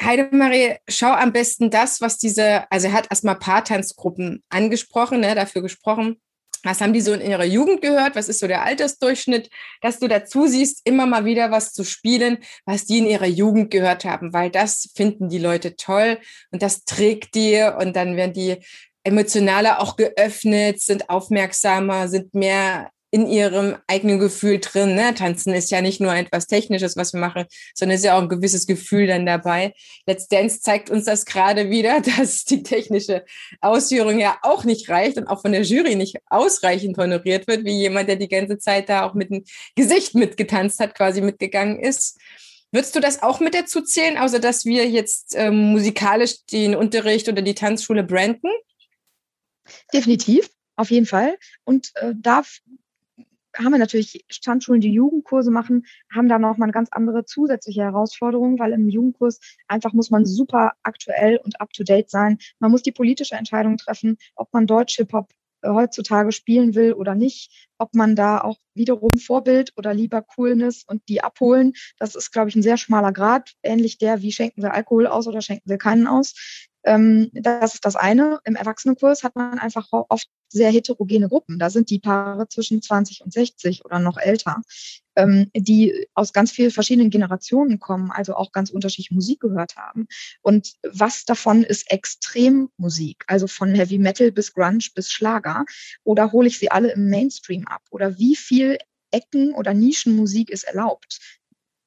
Heidemarie, schau am besten das, was diese, also er hat erstmal Paartanzgruppen angesprochen, ne, dafür gesprochen, was haben die so in ihrer Jugend gehört? Was ist so der Altersdurchschnitt? Dass du dazu siehst, immer mal wieder was zu spielen, was die in ihrer Jugend gehört haben, weil das finden die Leute toll und das trägt dir und dann werden die emotionaler auch geöffnet, sind aufmerksamer, sind mehr in ihrem eigenen Gefühl drin. Ne? Tanzen ist ja nicht nur etwas Technisches, was wir machen, sondern ist ja auch ein gewisses Gefühl dann dabei. Let's Dance zeigt uns das gerade wieder, dass die technische Ausführung ja auch nicht reicht und auch von der Jury nicht ausreichend honoriert wird, wie jemand, der die ganze Zeit da auch mit dem Gesicht mitgetanzt hat, quasi mitgegangen ist. Würdest du das auch mit dazu zählen, außer dass wir jetzt ähm, musikalisch den Unterricht oder die Tanzschule branden? Definitiv, auf jeden Fall. Und äh, da haben wir natürlich Tanzschulen, die Jugendkurse machen, haben da noch mal eine ganz andere zusätzliche Herausforderung, weil im Jugendkurs einfach muss man super aktuell und up to date sein. Man muss die politische Entscheidung treffen, ob man Deutsch Hip Hop äh, heutzutage spielen will oder nicht, ob man da auch wiederum Vorbild oder lieber Coolness und die abholen. Das ist, glaube ich, ein sehr schmaler Grad, ähnlich der, wie schenken wir Alkohol aus oder schenken wir keinen aus. Ähm, das ist das eine. Im Erwachsenenkurs hat man einfach oft sehr heterogene Gruppen. Da sind die Paare zwischen 20 und 60 oder noch älter, ähm, die aus ganz vielen verschiedenen Generationen kommen, also auch ganz unterschiedliche Musik gehört haben. Und was davon ist Extremmusik, also von Heavy Metal bis Grunge bis Schlager? Oder hole ich sie alle im Mainstream ab? Oder wie viel Ecken oder Nischenmusik ist erlaubt?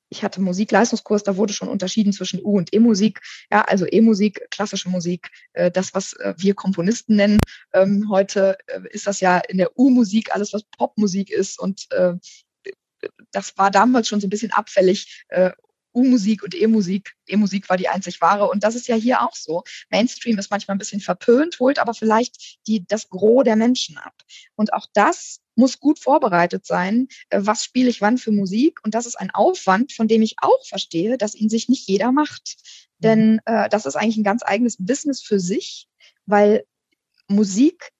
Ich hatte Musikleistungskurs, da wurde schon unterschieden zwischen U- und E-Musik. Ja, also E-Musik, klassische Musik, äh, das, was äh, wir Komponisten nennen. Ähm, heute äh, ist das ja in der U-Musik alles, was Popmusik ist. Und äh, das war damals schon so ein bisschen abfällig. Äh, U-Musik und E-Musik. E-Musik war die einzig wahre. Und das ist ja hier auch so. Mainstream ist manchmal ein bisschen verpönt, holt aber vielleicht die, das Gros der Menschen ab. Und auch das muss gut vorbereitet sein, äh, was spiele ich wann für Musik. Und das ist ein Aufwand, von dem ich auch verstehe, dass ihn sich nicht jeder macht. Mhm. Denn äh, das ist eigentlich ein ganz eigenes Business für sich, weil Musik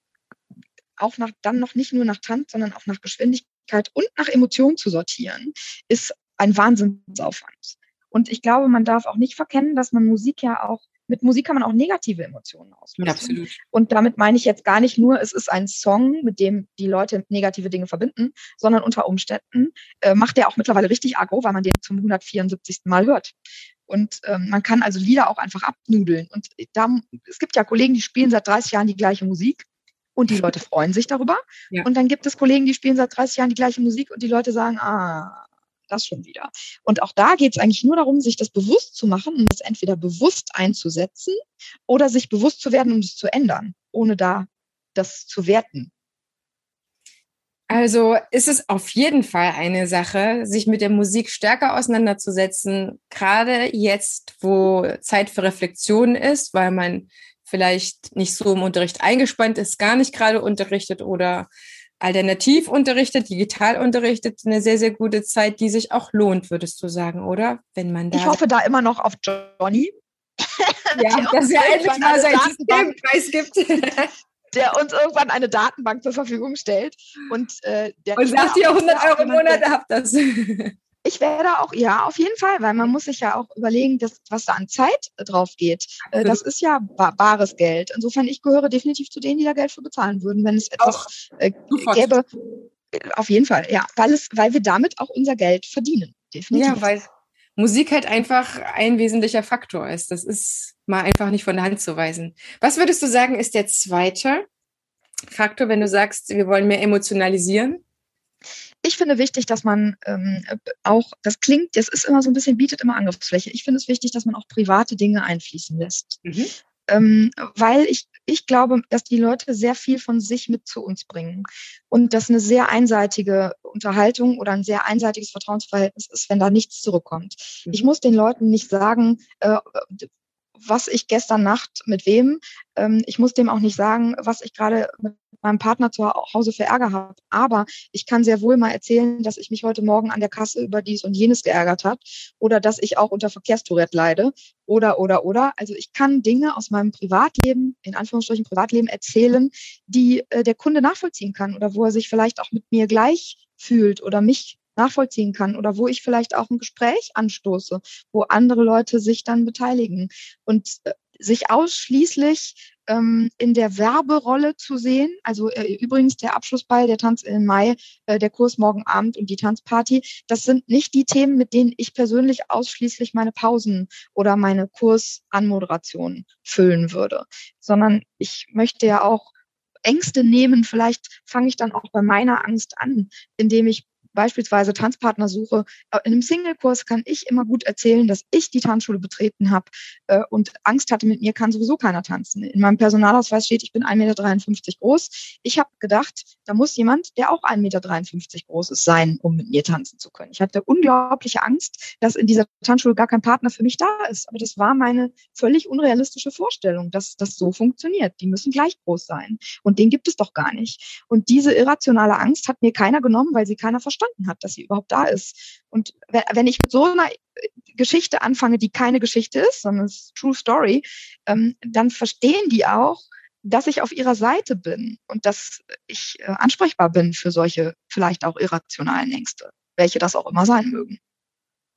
auch nach, dann noch nicht nur nach Tanz, sondern auch nach Geschwindigkeit und nach Emotionen zu sortieren, ist ein Wahnsinnsaufwand. Und ich glaube, man darf auch nicht verkennen, dass man Musik ja auch mit Musik kann man auch negative Emotionen auslösen. Absolut. Und damit meine ich jetzt gar nicht nur, es ist ein Song, mit dem die Leute negative Dinge verbinden, sondern unter Umständen äh, macht der auch mittlerweile richtig aggro, weil man den zum 174. Mal hört. Und ähm, man kann also Lieder auch einfach abnudeln. Und da, es gibt ja Kollegen, die spielen seit 30 Jahren die gleiche Musik und die Leute freuen sich darüber. Ja. Und dann gibt es Kollegen, die spielen seit 30 Jahren die gleiche Musik und die Leute sagen, ah, das schon wieder. Und auch da geht es eigentlich nur darum, sich das bewusst zu machen und es entweder bewusst einzusetzen oder sich bewusst zu werden, um es zu ändern, ohne da das zu werten. Also ist es auf jeden Fall eine Sache, sich mit der Musik stärker auseinanderzusetzen, gerade jetzt, wo Zeit für Reflexion ist, weil man vielleicht nicht so im Unterricht eingespannt ist, gar nicht gerade unterrichtet oder alternativ unterrichtet, digital unterrichtet, eine sehr, sehr gute Zeit, die sich auch lohnt, würdest du sagen, oder? Wenn man da ich hoffe da immer noch auf Johnny. Ja, dass er endlich mal sein Systempreis gibt. der uns irgendwann eine Datenbank zur Verfügung stellt. Und, äh, der und sagt ihr 100 Euro im Monat, habt das. Ich werde auch, ja, auf jeden Fall, weil man muss sich ja auch überlegen, dass, was da an Zeit drauf geht. Äh, das ist ja bares Geld. Insofern, ich gehöre definitiv zu denen, die da Geld für bezahlen würden, wenn es etwas äh, gäbe. Auf jeden Fall, ja, weil es, weil wir damit auch unser Geld verdienen. Definitiv. Ja, weil Musik halt einfach ein wesentlicher Faktor ist. Das ist mal einfach nicht von der Hand zu weisen. Was würdest du sagen, ist der zweite Faktor, wenn du sagst, wir wollen mehr emotionalisieren? Ich finde wichtig, dass man ähm, auch, das klingt, das ist immer so ein bisschen, bietet immer Angriffsfläche. Ich finde es wichtig, dass man auch private Dinge einfließen lässt. Mhm. Ähm, weil ich, ich glaube, dass die Leute sehr viel von sich mit zu uns bringen. Und dass eine sehr einseitige Unterhaltung oder ein sehr einseitiges Vertrauensverhältnis ist, wenn da nichts zurückkommt. Mhm. Ich muss den Leuten nicht sagen, äh, was ich gestern Nacht mit wem. Ähm, ich muss dem auch nicht sagen, was ich gerade mit meinem Partner zu Hause für Ärger habe. Aber ich kann sehr wohl mal erzählen, dass ich mich heute Morgen an der Kasse über dies und jenes geärgert habe oder dass ich auch unter Verkehrstourette leide oder, oder, oder. Also ich kann Dinge aus meinem Privatleben, in Anführungsstrichen Privatleben erzählen, die äh, der Kunde nachvollziehen kann oder wo er sich vielleicht auch mit mir gleich fühlt oder mich nachvollziehen kann oder wo ich vielleicht auch ein Gespräch anstoße, wo andere Leute sich dann beteiligen. Und äh, sich ausschließlich ähm, in der Werberolle zu sehen. Also äh, übrigens der Abschlussball, der Tanz im Mai, äh, der Kurs morgen Abend und die Tanzparty, das sind nicht die Themen, mit denen ich persönlich ausschließlich meine Pausen oder meine Kursanmoderation füllen würde, sondern ich möchte ja auch Ängste nehmen. Vielleicht fange ich dann auch bei meiner Angst an, indem ich beispielsweise Tanzpartner suche. Äh, in einem Single-Kurs kann ich immer gut erzählen, dass ich die Tanzschule betreten habe äh, und Angst hatte, mit mir kann sowieso keiner tanzen. In meinem Personalausweis steht, ich bin 1,53 Meter groß. Ich habe gedacht, da muss jemand, der auch 1,53 Meter groß ist, sein, um mit mir tanzen zu können. Ich hatte unglaubliche Angst, dass in dieser Tanzschule gar kein Partner für mich da ist. Aber das war meine völlig unrealistische Vorstellung, dass das so funktioniert. Die müssen gleich groß sein. Und den gibt es doch gar nicht. Und diese irrationale Angst hat mir keiner genommen, weil sie keiner verstanden verstanden hat, dass sie überhaupt da ist. Und wenn ich mit so einer Geschichte anfange, die keine Geschichte ist, sondern es ist True Story, ähm, dann verstehen die auch, dass ich auf ihrer Seite bin und dass ich äh, ansprechbar bin für solche vielleicht auch irrationalen Ängste, welche das auch immer sein mögen.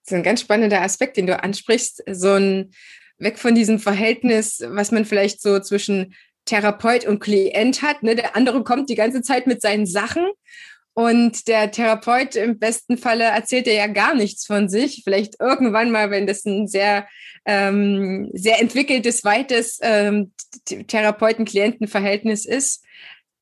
Das ist ein ganz spannender Aspekt, den du ansprichst. So ein weg von diesem Verhältnis, was man vielleicht so zwischen Therapeut und Klient hat. Ne? Der andere kommt die ganze Zeit mit seinen Sachen und der Therapeut im besten Falle erzählt er ja gar nichts von sich. Vielleicht irgendwann mal, wenn das ein sehr, ähm, sehr entwickeltes, weites ähm, Therapeuten-Klienten-Verhältnis ist.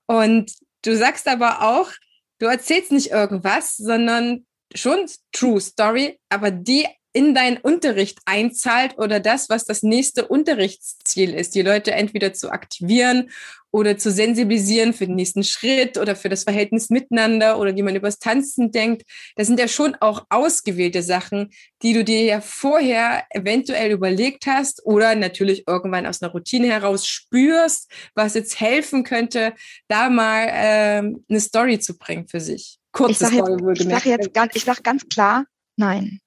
Und du sagst aber auch, du erzählst nicht irgendwas, sondern schon True Story, aber die in deinen Unterricht einzahlt oder das, was das nächste Unterrichtsziel ist, die Leute entweder zu aktivieren oder zu sensibilisieren für den nächsten Schritt oder für das Verhältnis miteinander oder wie man übers Tanzen denkt. Das sind ja schon auch ausgewählte Sachen, die du dir ja vorher eventuell überlegt hast oder natürlich irgendwann aus einer Routine heraus spürst, was jetzt helfen könnte, da mal ähm, eine Story zu bringen für sich. Kurze ich sage jetzt, ich sag jetzt ganz, ich sag ganz klar, nein.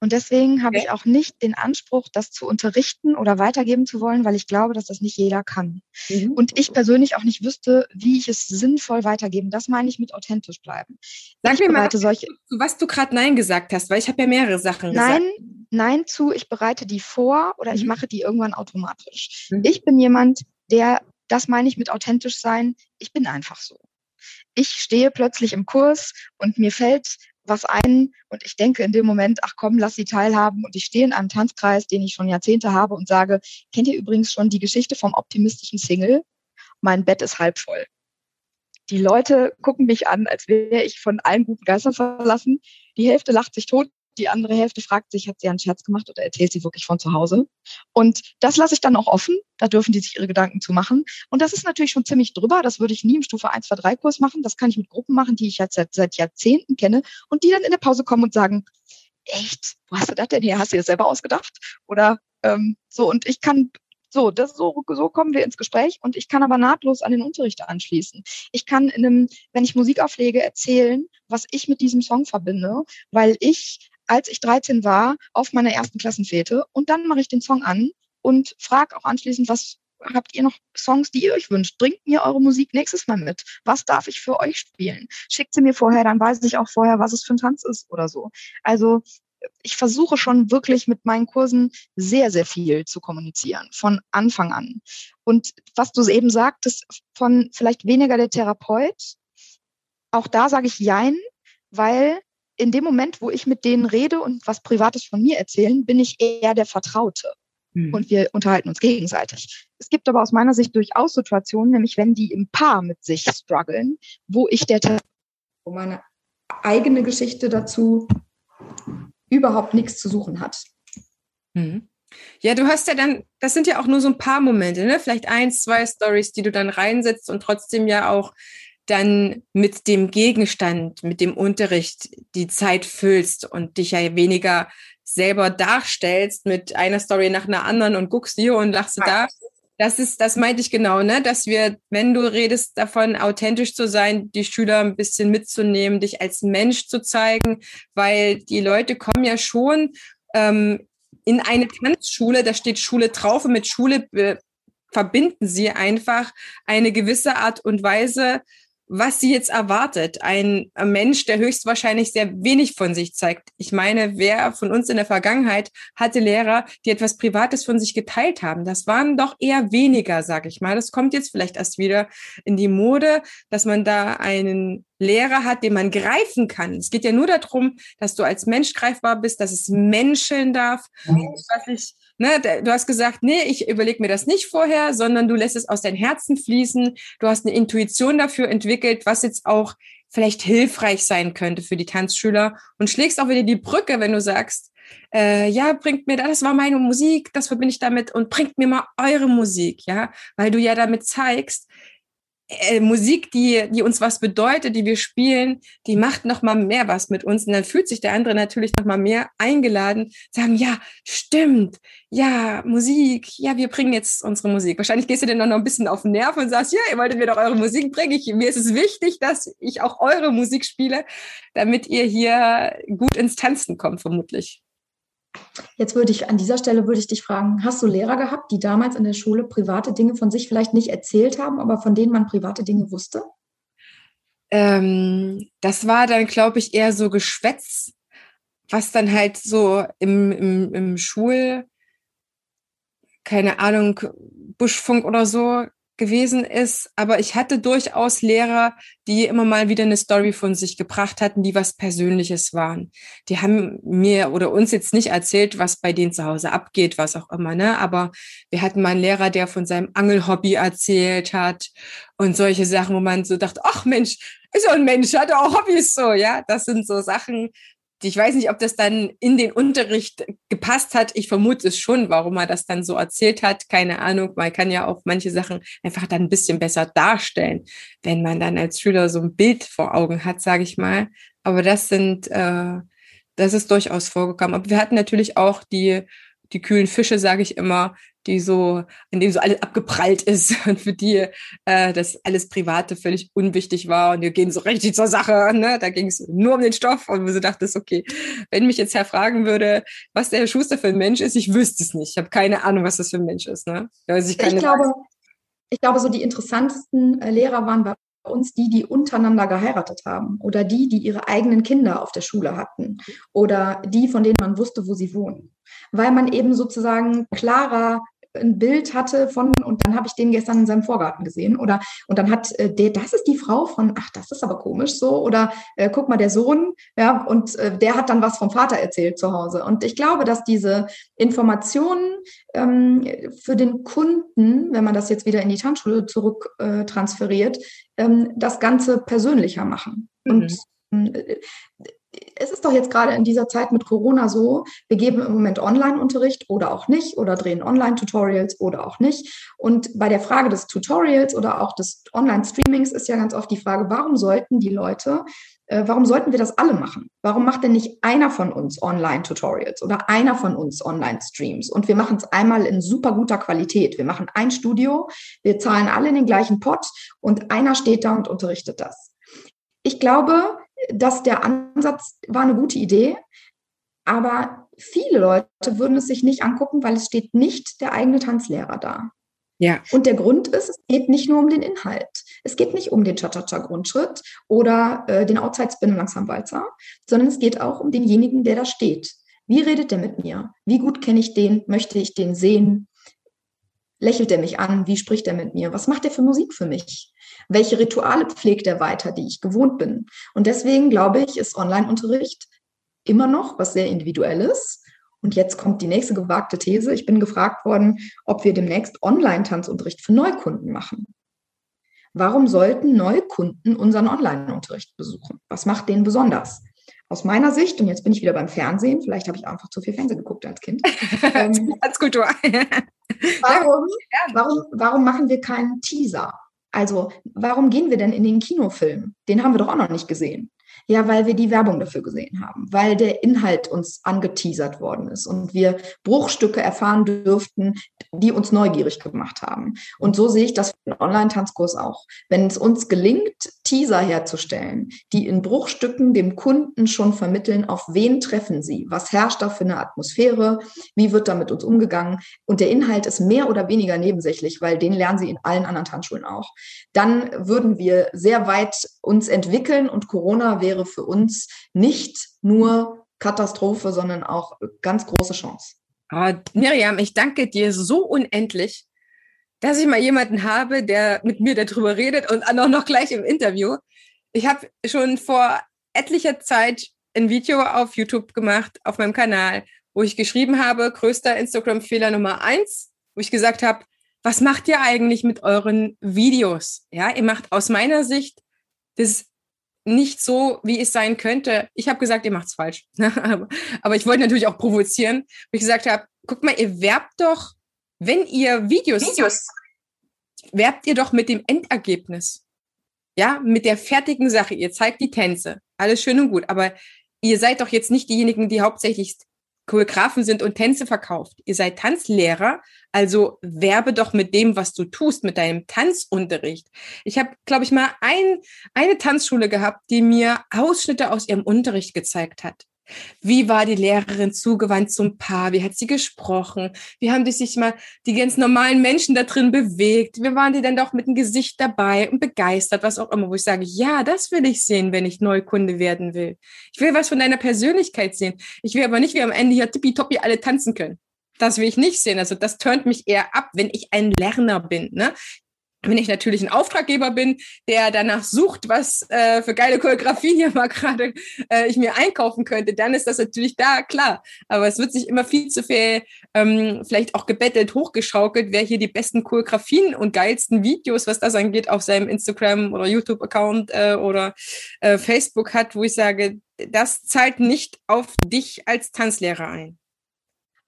Und deswegen habe okay. ich auch nicht den Anspruch, das zu unterrichten oder weitergeben zu wollen, weil ich glaube, dass das nicht jeder kann. Mhm. Und ich persönlich auch nicht wüsste, wie ich es sinnvoll weitergeben. Das meine ich mit authentisch bleiben. Sag ich mir mal, solche, was du gerade Nein gesagt hast, weil ich habe ja mehrere Sachen Nein, gesagt. Nein zu, ich bereite die vor oder mhm. ich mache die irgendwann automatisch. Mhm. Ich bin jemand, der, das meine ich mit authentisch sein, ich bin einfach so ich stehe plötzlich im Kurs und mir fällt was ein und ich denke in dem Moment, ach komm, lass sie teilhaben und ich stehe in einem Tanzkreis, den ich schon Jahrzehnte habe und sage, kennt ihr übrigens schon die Geschichte vom optimistischen Single? Mein Bett ist halb voll. Die Leute gucken mich an, als wäre ich von allen guten Geistern verlassen. Die Hälfte lacht sich tot, die andere Hälfte fragt sich, hat sie einen Scherz gemacht oder erzählt sie wirklich von zu Hause? Und das lasse ich dann auch offen. Da dürfen die sich ihre Gedanken zu machen. Und das ist natürlich schon ziemlich drüber. Das würde ich nie im Stufe 1, 2, 3 Kurs machen. Das kann ich mit Gruppen machen, die ich jetzt seit, seit Jahrzehnten kenne und die dann in der Pause kommen und sagen, echt, wo hast du das denn her? Hast du dir das selber ausgedacht? Oder ähm, so, und ich kann so, das so, so kommen wir ins Gespräch und ich kann aber nahtlos an den Unterricht anschließen. Ich kann in einem, wenn ich Musik auflege, erzählen, was ich mit diesem Song verbinde, weil ich als ich 13 war, auf meiner ersten Klassenfete. Und dann mache ich den Song an und frage auch anschließend, was habt ihr noch Songs, die ihr euch wünscht? Bringt mir eure Musik nächstes Mal mit. Was darf ich für euch spielen? Schickt sie mir vorher, dann weiß ich auch vorher, was es für ein Tanz ist oder so. Also ich versuche schon wirklich mit meinen Kursen sehr, sehr viel zu kommunizieren, von Anfang an. Und was du eben sagtest, von vielleicht weniger der Therapeut, auch da sage ich Jein, weil in dem Moment, wo ich mit denen rede und was Privates von mir erzählen, bin ich eher der Vertraute. Mhm. Und wir unterhalten uns gegenseitig. Es gibt aber aus meiner Sicht durchaus Situationen, nämlich wenn die im Paar mit sich strugglen, wo ich der wo meine eigene Geschichte dazu überhaupt nichts zu suchen hat. Mhm. Ja, du hast ja dann, das sind ja auch nur so ein paar Momente, ne? Vielleicht eins, zwei Stories, die du dann reinsetzt und trotzdem ja auch dann mit dem Gegenstand, mit dem Unterricht die Zeit füllst und dich ja weniger selber darstellst mit einer Story nach einer anderen und guckst hier und lachst da. Das ist, das meinte ich genau, ne, dass wir, wenn du redest davon, authentisch zu sein, die Schüler ein bisschen mitzunehmen, dich als Mensch zu zeigen, weil die Leute kommen ja schon ähm, in eine Tanzschule, da steht Schule drauf und mit Schule verbinden sie einfach eine gewisse Art und Weise was sie jetzt erwartet. Ein Mensch, der höchstwahrscheinlich sehr wenig von sich zeigt. Ich meine, wer von uns in der Vergangenheit hatte Lehrer, die etwas Privates von sich geteilt haben? Das waren doch eher weniger, sag ich mal. Das kommt jetzt vielleicht erst wieder in die Mode, dass man da einen Lehrer hat, den man greifen kann. Es geht ja nur darum, dass du als Mensch greifbar bist, dass es menscheln darf. Mhm. Was ich Ne, du hast gesagt, nee, ich überlege mir das nicht vorher, sondern du lässt es aus deinem Herzen fließen. Du hast eine Intuition dafür entwickelt, was jetzt auch vielleicht hilfreich sein könnte für die Tanzschüler und schlägst auch wieder die Brücke, wenn du sagst, äh, ja, bringt mir das, das war meine Musik, das verbinde ich damit und bringt mir mal eure Musik, ja, weil du ja damit zeigst, äh, Musik, die, die uns was bedeutet, die wir spielen, die macht noch mal mehr was mit uns. Und dann fühlt sich der andere natürlich noch mal mehr eingeladen, sagen, ja, stimmt, ja, Musik, ja, wir bringen jetzt unsere Musik. Wahrscheinlich gehst du dann noch ein bisschen auf den Nerv und sagst, ja, ihr wolltet mir doch eure Musik bringen. Ich, mir ist es wichtig, dass ich auch eure Musik spiele, damit ihr hier gut ins Tanzen kommt, vermutlich. Jetzt würde ich an dieser Stelle würde ich dich fragen, hast du Lehrer gehabt, die damals in der Schule private Dinge von sich vielleicht nicht erzählt haben, aber von denen man private Dinge wusste? Ähm, das war dann, glaube ich, eher so Geschwätz, was dann halt so im, im, im Schul, keine Ahnung, Buschfunk oder so gewesen ist, aber ich hatte durchaus Lehrer, die immer mal wieder eine Story von sich gebracht hatten, die was Persönliches waren. Die haben mir oder uns jetzt nicht erzählt, was bei denen zu Hause abgeht, was auch immer, ne? Aber wir hatten mal einen Lehrer, der von seinem Angelhobby erzählt hat und solche Sachen, wo man so dachte, ach Mensch, ist ja ein Mensch, hat auch Hobbys so, ja? Das sind so Sachen, ich weiß nicht, ob das dann in den Unterricht gepasst hat. Ich vermute es schon, warum er das dann so erzählt hat. Keine Ahnung. Man kann ja auch manche Sachen einfach dann ein bisschen besser darstellen, wenn man dann als Schüler so ein Bild vor Augen hat, sage ich mal. Aber das sind, äh, das ist durchaus vorgekommen. Aber wir hatten natürlich auch die die kühlen Fische, sage ich immer, die so, in dem so alles abgeprallt ist und für die äh, das alles Private völlig unwichtig war und wir gehen so richtig zur Sache. Ne? Da ging es nur um den Stoff und wo du dachtest, okay, wenn mich jetzt Herr fragen würde, was der Herr Schuster für ein Mensch ist, ich wüsste es nicht. Ich habe keine Ahnung, was das für ein Mensch ist. Ne? Also ich, ich glaube, ich glaube, so die interessantesten äh, Lehrer waren bei uns die, die untereinander geheiratet haben oder die, die ihre eigenen Kinder auf der Schule hatten oder die, von denen man wusste, wo sie wohnen. Weil man eben sozusagen klarer ein Bild hatte von, und dann habe ich den gestern in seinem Vorgarten gesehen. Oder und dann hat äh, der, das ist die Frau von, ach, das ist aber komisch so. Oder äh, guck mal, der Sohn, ja, und äh, der hat dann was vom Vater erzählt zu Hause. Und ich glaube, dass diese Informationen ähm, für den Kunden, wenn man das jetzt wieder in die Tanzschule zurück äh, transferiert, ähm, das Ganze persönlicher machen. Mhm. Und äh, es ist doch jetzt gerade in dieser Zeit mit Corona so, wir geben im Moment Online-Unterricht oder auch nicht oder drehen Online-Tutorials oder auch nicht. Und bei der Frage des Tutorials oder auch des Online-Streamings ist ja ganz oft die Frage, warum sollten die Leute, äh, warum sollten wir das alle machen? Warum macht denn nicht einer von uns Online-Tutorials oder einer von uns Online-Streams? Und wir machen es einmal in super guter Qualität. Wir machen ein Studio, wir zahlen alle in den gleichen Pot und einer steht da und unterrichtet das. Ich glaube, dass der Ansatz war eine gute Idee, aber viele Leute würden es sich nicht angucken, weil es steht nicht der eigene Tanzlehrer da. Ja. Und der Grund ist, es geht nicht nur um den Inhalt. Es geht nicht um den Cha-Cha-Cha-Grundschritt oder äh, den Outside-Spin langsam Walzer, sondern es geht auch um denjenigen, der da steht. Wie redet der mit mir? Wie gut kenne ich den? Möchte ich den sehen? Lächelt er mich an? Wie spricht er mit mir? Was macht er für Musik für mich? Welche Rituale pflegt er weiter, die ich gewohnt bin? Und deswegen glaube ich, ist Online-Unterricht immer noch was sehr Individuelles. Und jetzt kommt die nächste gewagte These. Ich bin gefragt worden, ob wir demnächst Online-Tanzunterricht für Neukunden machen. Warum sollten Neukunden unseren Online-Unterricht besuchen? Was macht den besonders? Aus meiner Sicht, und jetzt bin ich wieder beim Fernsehen, vielleicht habe ich einfach zu viel Fernsehen geguckt als Kind. ähm, als Kultur. warum, warum, warum machen wir keinen Teaser? Also, warum gehen wir denn in den Kinofilm? Den haben wir doch auch noch nicht gesehen. Ja, weil wir die Werbung dafür gesehen haben, weil der Inhalt uns angeteasert worden ist und wir Bruchstücke erfahren dürften, die uns neugierig gemacht haben. Und so sehe ich das für den Online-Tanzkurs auch. Wenn es uns gelingt, Teaser herzustellen, die in Bruchstücken dem Kunden schon vermitteln, auf wen treffen sie, was herrscht da für eine Atmosphäre, wie wird da mit uns umgegangen und der Inhalt ist mehr oder weniger nebensächlich, weil den lernen sie in allen anderen Tanzschulen auch, dann würden wir sehr weit uns entwickeln und Corona wäre wäre für uns nicht nur Katastrophe, sondern auch ganz große Chance. Oh, Miriam, ich danke dir so unendlich, dass ich mal jemanden habe, der mit mir darüber redet und auch noch gleich im Interview. Ich habe schon vor etlicher Zeit ein Video auf YouTube gemacht, auf meinem Kanal, wo ich geschrieben habe, größter Instagram-Fehler Nummer eins, wo ich gesagt habe, was macht ihr eigentlich mit euren Videos? Ja, ihr macht aus meiner Sicht das nicht so, wie es sein könnte. Ich habe gesagt, ihr macht's falsch. aber, ich wollte natürlich auch provozieren, wo ich gesagt habe, guck mal, ihr werbt doch, wenn ihr Videos, Videos. werbt ihr doch mit dem Endergebnis. Ja, mit der fertigen Sache. Ihr zeigt die Tänze. Alles schön und gut. Aber ihr seid doch jetzt nicht diejenigen, die hauptsächlich Choreografen sind und Tänze verkauft. Ihr seid Tanzlehrer, also werbe doch mit dem, was du tust, mit deinem Tanzunterricht. Ich habe, glaube ich, mal ein, eine Tanzschule gehabt, die mir Ausschnitte aus ihrem Unterricht gezeigt hat. Wie war die Lehrerin zugewandt zum Paar? Wie hat sie gesprochen? Wie haben die sich mal die ganz normalen Menschen da drin bewegt? Wie waren die dann doch mit dem Gesicht dabei und begeistert, was auch immer, wo ich sage, ja, das will ich sehen, wenn ich Neukunde werden will. Ich will was von deiner Persönlichkeit sehen. Ich will aber nicht, wie am Ende hier tippitoppi alle tanzen können. Das will ich nicht sehen. Also das turnt mich eher ab, wenn ich ein Lerner bin. Ne? Wenn ich natürlich ein Auftraggeber bin, der danach sucht, was äh, für geile Choreografien hier mal gerade äh, ich mir einkaufen könnte, dann ist das natürlich da klar. Aber es wird sich immer viel zu viel ähm, vielleicht auch gebettelt, hochgeschaukelt, wer hier die besten Choreografien und geilsten Videos, was das angeht, auf seinem Instagram oder YouTube-Account äh, oder äh, Facebook hat, wo ich sage, das zahlt nicht auf dich als Tanzlehrer ein.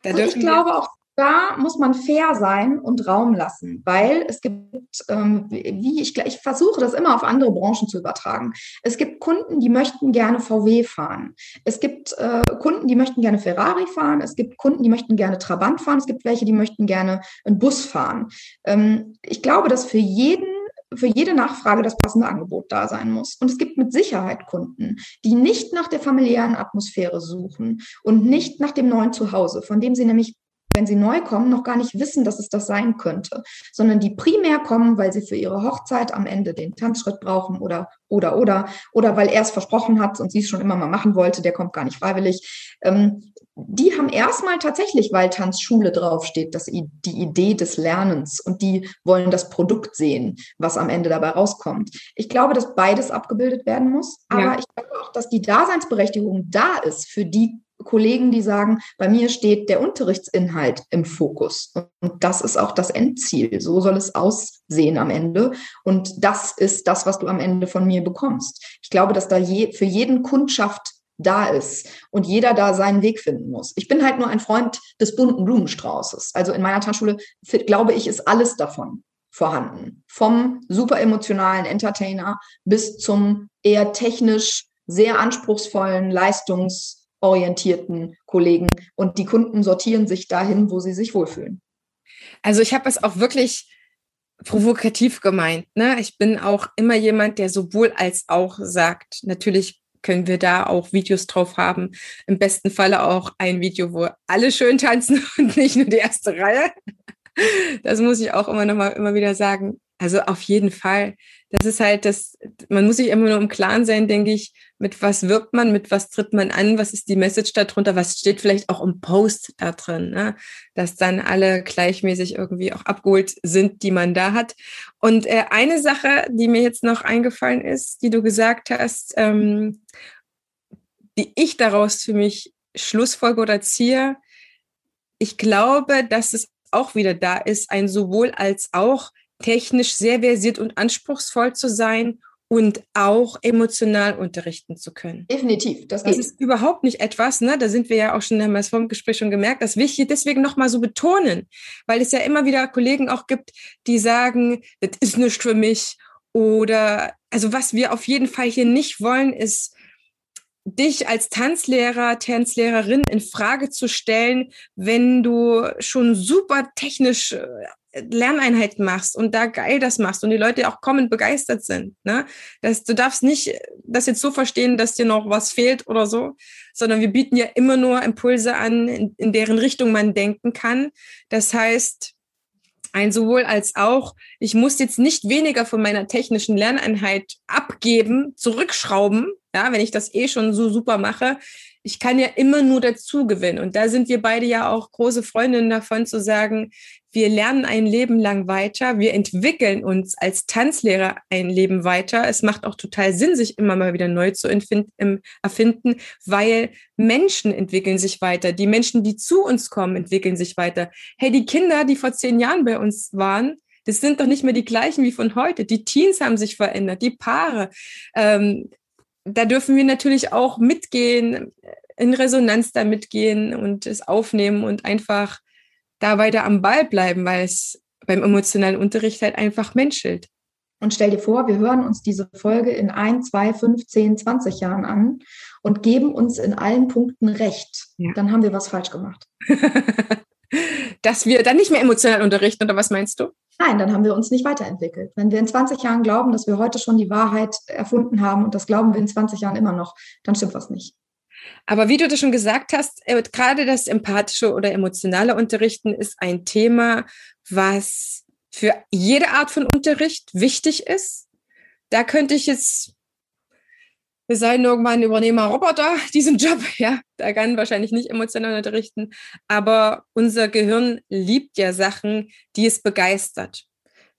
Da ich glaube auch da muss man fair sein und Raum lassen, weil es gibt, ähm, wie ich, ich versuche das immer auf andere Branchen zu übertragen. Es gibt Kunden, die möchten gerne VW fahren. Es gibt äh, Kunden, die möchten gerne Ferrari fahren. Es gibt Kunden, die möchten gerne Trabant fahren. Es gibt welche, die möchten gerne einen Bus fahren. Ähm, ich glaube, dass für jeden für jede Nachfrage das passende Angebot da sein muss. Und es gibt mit Sicherheit Kunden, die nicht nach der familiären Atmosphäre suchen und nicht nach dem neuen Zuhause, von dem sie nämlich wenn sie neu kommen, noch gar nicht wissen, dass es das sein könnte, sondern die primär kommen, weil sie für ihre Hochzeit am Ende den Tanzschritt brauchen oder, oder, oder, oder weil er es versprochen hat und sie es schon immer mal machen wollte, der kommt gar nicht freiwillig. Ähm, die haben erstmal tatsächlich, weil Tanzschule draufsteht, das, die Idee des Lernens und die wollen das Produkt sehen, was am Ende dabei rauskommt. Ich glaube, dass beides abgebildet werden muss, aber ja. ich glaube auch, dass die Daseinsberechtigung da ist für die Kollegen, die sagen, bei mir steht der Unterrichtsinhalt im Fokus. Und das ist auch das Endziel. So soll es aussehen am Ende. Und das ist das, was du am Ende von mir bekommst. Ich glaube, dass da je, für jeden Kundschaft da ist und jeder da seinen Weg finden muss. Ich bin halt nur ein Freund des bunten Blumenstraußes. Also in meiner Tanzschule, glaube ich, ist alles davon vorhanden. Vom super emotionalen Entertainer bis zum eher technisch sehr anspruchsvollen Leistungs- orientierten Kollegen und die Kunden sortieren sich dahin, wo sie sich wohlfühlen. Also ich habe es auch wirklich provokativ gemeint. Ne? Ich bin auch immer jemand, der sowohl als auch sagt. Natürlich können wir da auch Videos drauf haben. Im besten Falle auch ein Video, wo alle schön tanzen und nicht nur die erste Reihe. das muss ich auch immer noch mal immer wieder sagen. Also auf jeden Fall. Das ist halt das, man muss sich immer nur im Klaren sein, denke ich, mit was wirbt man, mit was tritt man an, was ist die Message darunter, was steht vielleicht auch im Post da drin, ne? dass dann alle gleichmäßig irgendwie auch abgeholt sind, die man da hat. Und äh, eine Sache, die mir jetzt noch eingefallen ist, die du gesagt hast, ähm, die ich daraus für mich Schlussfolge oder ziehe, ich glaube, dass es auch wieder da ist, ein sowohl als auch technisch sehr versiert und anspruchsvoll zu sein und auch emotional unterrichten zu können. Definitiv, das, das ist überhaupt nicht etwas, ne? Da sind wir ja auch schon, haben wir es vom Gespräch schon gemerkt, das will ich hier deswegen nochmal so betonen, weil es ja immer wieder Kollegen auch gibt, die sagen, das ist nicht für mich oder, also was wir auf jeden Fall hier nicht wollen, ist, dich als Tanzlehrer, Tanzlehrerin in Frage zu stellen, wenn du schon super technisch äh, Lerneinheiten machst und da geil das machst und die Leute auch kommen begeistert sind. Ne? Das, du darfst nicht das jetzt so verstehen, dass dir noch was fehlt oder so, sondern wir bieten ja immer nur Impulse an, in, in deren Richtung man denken kann. Das heißt, ein sowohl als auch, ich muss jetzt nicht weniger von meiner technischen Lerneinheit abgeben, zurückschrauben, ja, wenn ich das eh schon so super mache. Ich kann ja immer nur dazu gewinnen. Und da sind wir beide ja auch große Freundinnen davon zu sagen, wir lernen ein Leben lang weiter, wir entwickeln uns als Tanzlehrer ein Leben weiter. Es macht auch total Sinn, sich immer mal wieder neu zu erfinden, weil Menschen entwickeln sich weiter. Die Menschen, die zu uns kommen, entwickeln sich weiter. Hey, die Kinder, die vor zehn Jahren bei uns waren, das sind doch nicht mehr die gleichen wie von heute. Die Teens haben sich verändert, die Paare. Ähm, da dürfen wir natürlich auch mitgehen, in Resonanz da mitgehen und es aufnehmen und einfach da weiter am Ball bleiben, weil es beim emotionalen Unterricht halt einfach menschelt. Und stell dir vor, wir hören uns diese Folge in ein, zwei, fünf, zehn, zwanzig Jahren an und geben uns in allen Punkten recht. Ja. Dann haben wir was falsch gemacht. Dass wir dann nicht mehr emotional unterrichten, oder was meinst du? Nein, dann haben wir uns nicht weiterentwickelt. Wenn wir in 20 Jahren glauben, dass wir heute schon die Wahrheit erfunden haben und das glauben wir in 20 Jahren immer noch, dann stimmt was nicht. Aber wie du das schon gesagt hast, äh, gerade das empathische oder emotionale Unterrichten ist ein Thema, was für jede Art von Unterricht wichtig ist. Da könnte ich jetzt, wir seien irgendwann Übernehmer Roboter, diesen Job, ja, da kann wahrscheinlich nicht emotional unterrichten, aber unser Gehirn liebt ja Sachen, die es begeistert.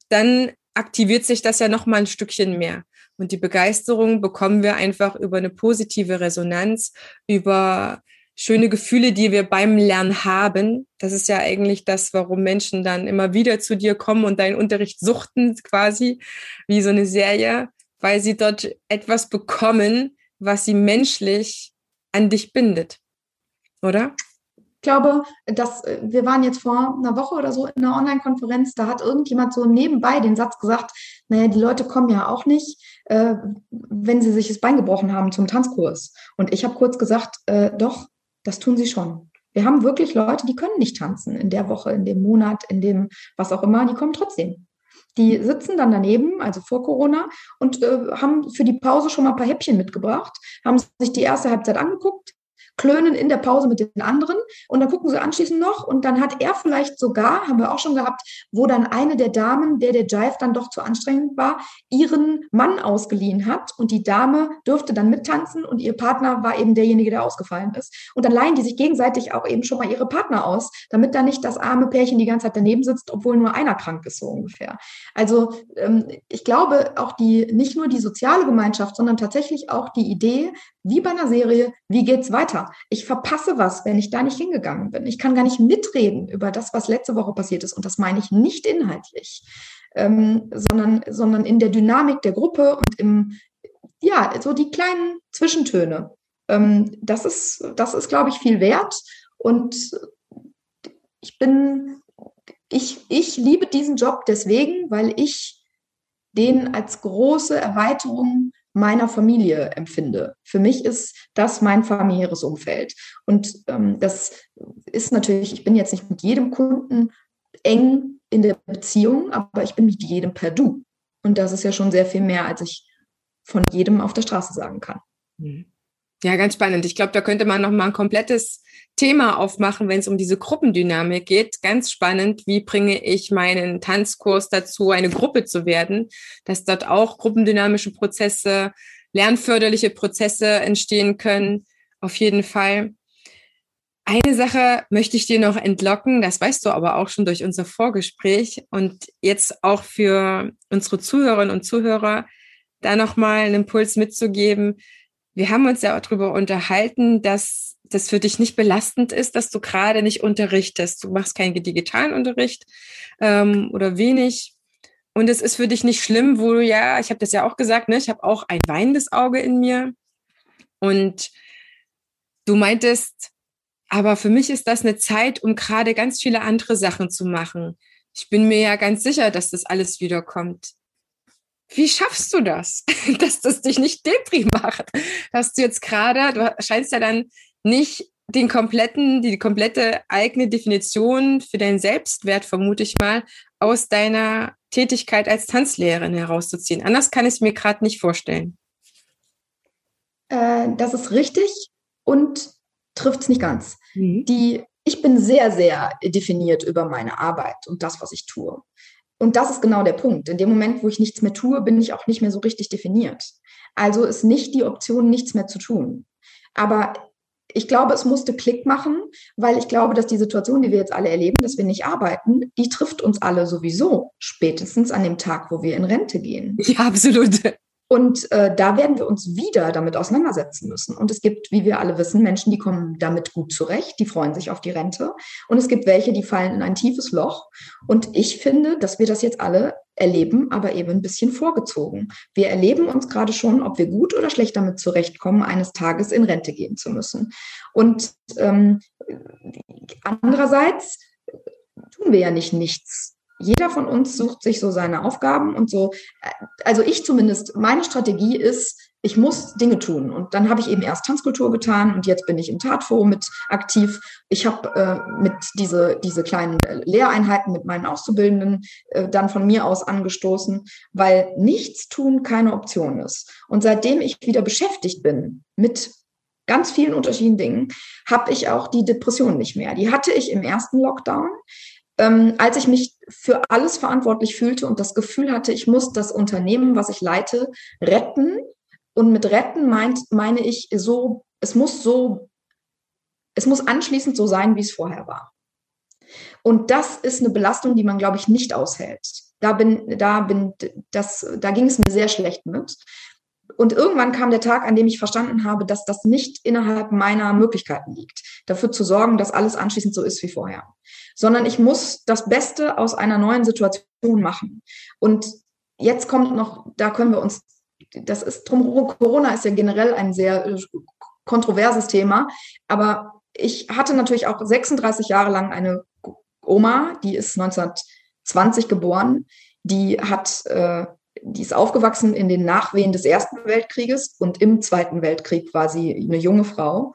Dann aktiviert sich das ja noch mal ein Stückchen mehr. Und die Begeisterung bekommen wir einfach über eine positive Resonanz, über schöne Gefühle, die wir beim Lernen haben. Das ist ja eigentlich das, warum Menschen dann immer wieder zu dir kommen und deinen Unterricht suchten, quasi wie so eine Serie, weil sie dort etwas bekommen, was sie menschlich an dich bindet. Oder? Ich glaube, dass äh, wir waren jetzt vor einer Woche oder so in einer Online-Konferenz, da hat irgendjemand so nebenbei den Satz gesagt, naja, die Leute kommen ja auch nicht, äh, wenn sie sich das Bein gebrochen haben zum Tanzkurs. Und ich habe kurz gesagt, äh, doch, das tun sie schon. Wir haben wirklich Leute, die können nicht tanzen in der Woche, in dem Monat, in dem was auch immer, die kommen trotzdem. Die sitzen dann daneben, also vor Corona, und äh, haben für die Pause schon mal ein paar Häppchen mitgebracht, haben sich die erste Halbzeit angeguckt, klönen in der Pause mit den anderen und dann gucken sie anschließend noch und dann hat er vielleicht sogar, haben wir auch schon gehabt, wo dann eine der Damen, der der Jive dann doch zu anstrengend war, ihren Mann ausgeliehen hat und die Dame durfte dann mittanzen und ihr Partner war eben derjenige, der ausgefallen ist. Und dann leihen die sich gegenseitig auch eben schon mal ihre Partner aus, damit da nicht das arme Pärchen die ganze Zeit daneben sitzt, obwohl nur einer krank ist, so ungefähr. Also ähm, ich glaube, auch die, nicht nur die soziale Gemeinschaft, sondern tatsächlich auch die Idee, wie bei einer Serie, wie geht's weiter? Ich verpasse was, wenn ich da nicht hingegangen bin. Ich kann gar nicht mitreden über das, was letzte Woche passiert ist. Und das meine ich nicht inhaltlich, ähm, sondern, sondern in der Dynamik der Gruppe und im, ja, so die kleinen Zwischentöne. Ähm, das ist, das ist, glaube ich, viel wert. Und ich bin, ich, ich liebe diesen Job deswegen, weil ich den als große Erweiterung meiner Familie empfinde. Für mich ist das mein familiäres Umfeld. Und ähm, das ist natürlich, ich bin jetzt nicht mit jedem Kunden eng in der Beziehung, aber ich bin mit jedem per Du. Und das ist ja schon sehr viel mehr, als ich von jedem auf der Straße sagen kann. Mhm. Ja, ganz spannend. Ich glaube, da könnte man noch mal ein komplettes Thema aufmachen, wenn es um diese Gruppendynamik geht. Ganz spannend, wie bringe ich meinen Tanzkurs dazu, eine Gruppe zu werden, dass dort auch gruppendynamische Prozesse, lernförderliche Prozesse entstehen können. Auf jeden Fall. Eine Sache möchte ich dir noch entlocken, das weißt du aber auch schon durch unser Vorgespräch und jetzt auch für unsere Zuhörerinnen und Zuhörer da nochmal einen Impuls mitzugeben. Wir haben uns ja auch darüber unterhalten, dass das für dich nicht belastend ist, dass du gerade nicht unterrichtest. Du machst keinen digitalen Unterricht ähm, oder wenig. Und es ist für dich nicht schlimm, wo du ja, ich habe das ja auch gesagt, ne, ich habe auch ein weinendes Auge in mir. Und du meintest, aber für mich ist das eine Zeit, um gerade ganz viele andere Sachen zu machen. Ich bin mir ja ganz sicher, dass das alles wiederkommt. Wie schaffst du das, dass das dich nicht deprim macht? Dass du jetzt gerade, du scheinst ja dann nicht den kompletten, die komplette eigene Definition für deinen Selbstwert, vermute ich mal, aus deiner Tätigkeit als Tanzlehrerin herauszuziehen. Anders kann ich es mir gerade nicht vorstellen. Äh, das ist richtig und trifft es nicht ganz. Mhm. Die, ich bin sehr, sehr definiert über meine Arbeit und das, was ich tue. Und das ist genau der Punkt. In dem Moment, wo ich nichts mehr tue, bin ich auch nicht mehr so richtig definiert. Also ist nicht die Option, nichts mehr zu tun. Aber ich glaube, es musste Klick machen, weil ich glaube, dass die Situation, die wir jetzt alle erleben, dass wir nicht arbeiten, die trifft uns alle sowieso spätestens an dem Tag, wo wir in Rente gehen. Ja, absolut. Und äh, da werden wir uns wieder damit auseinandersetzen müssen. Und es gibt, wie wir alle wissen, Menschen, die kommen damit gut zurecht, die freuen sich auf die Rente. Und es gibt welche, die fallen in ein tiefes Loch. Und ich finde, dass wir das jetzt alle erleben, aber eben ein bisschen vorgezogen. Wir erleben uns gerade schon, ob wir gut oder schlecht damit zurechtkommen, eines Tages in Rente gehen zu müssen. Und ähm, andererseits tun wir ja nicht nichts jeder von uns sucht sich so seine Aufgaben und so. Also ich zumindest, meine Strategie ist, ich muss Dinge tun. Und dann habe ich eben erst Tanzkultur getan und jetzt bin ich im Tatforum mit aktiv. Ich habe äh, mit diese, diese kleinen äh, Lehreinheiten mit meinen Auszubildenden äh, dann von mir aus angestoßen, weil nichts tun keine Option ist. Und seitdem ich wieder beschäftigt bin mit ganz vielen unterschiedlichen Dingen, habe ich auch die Depression nicht mehr. Die hatte ich im ersten Lockdown ähm, als ich mich für alles verantwortlich fühlte und das Gefühl hatte, ich muss das Unternehmen, was ich leite, retten. Und mit retten meint, meine ich so, es muss so, es muss anschließend so sein, wie es vorher war. Und das ist eine Belastung, die man, glaube ich, nicht aushält. Da bin, da bin, das, da ging es mir sehr schlecht mit. Und irgendwann kam der Tag, an dem ich verstanden habe, dass das nicht innerhalb meiner Möglichkeiten liegt, dafür zu sorgen, dass alles anschließend so ist wie vorher sondern ich muss das Beste aus einer neuen Situation machen. Und jetzt kommt noch, da können wir uns, das ist drum, Corona ist ja generell ein sehr äh, kontroverses Thema, aber ich hatte natürlich auch 36 Jahre lang eine Oma, die ist 1920 geboren, die hat, äh, die ist aufgewachsen in den Nachwehen des Ersten Weltkrieges und im Zweiten Weltkrieg war sie eine junge Frau.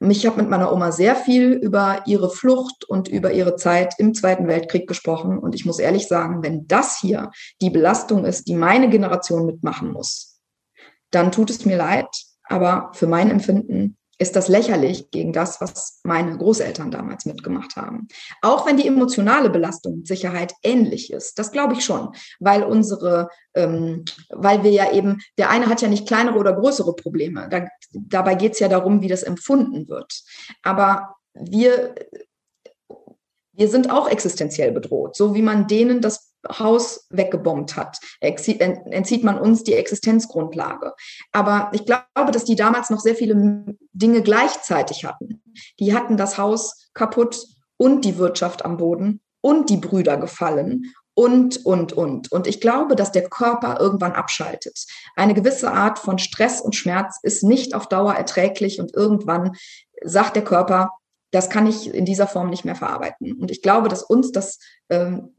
Ich habe mit meiner Oma sehr viel über ihre Flucht und über ihre Zeit im Zweiten Weltkrieg gesprochen. Und ich muss ehrlich sagen, wenn das hier die Belastung ist, die meine Generation mitmachen muss, dann tut es mir leid. Aber für mein Empfinden ist das lächerlich gegen das, was meine Großeltern damals mitgemacht haben. Auch wenn die emotionale Belastung mit Sicherheit ähnlich ist, das glaube ich schon, weil unsere, ähm, weil wir ja eben, der eine hat ja nicht kleinere oder größere Probleme. Da, dabei geht es ja darum, wie das empfunden wird. Aber wir, wir sind auch existenziell bedroht, so wie man denen das Haus weggebombt hat, entzieht man uns die Existenzgrundlage. Aber ich glaube, dass die damals noch sehr viele Dinge gleichzeitig hatten. Die hatten das Haus kaputt und die Wirtschaft am Boden und die Brüder gefallen und, und, und. Und ich glaube, dass der Körper irgendwann abschaltet. Eine gewisse Art von Stress und Schmerz ist nicht auf Dauer erträglich und irgendwann sagt der Körper, das kann ich in dieser Form nicht mehr verarbeiten. Und ich glaube, dass uns das ähm,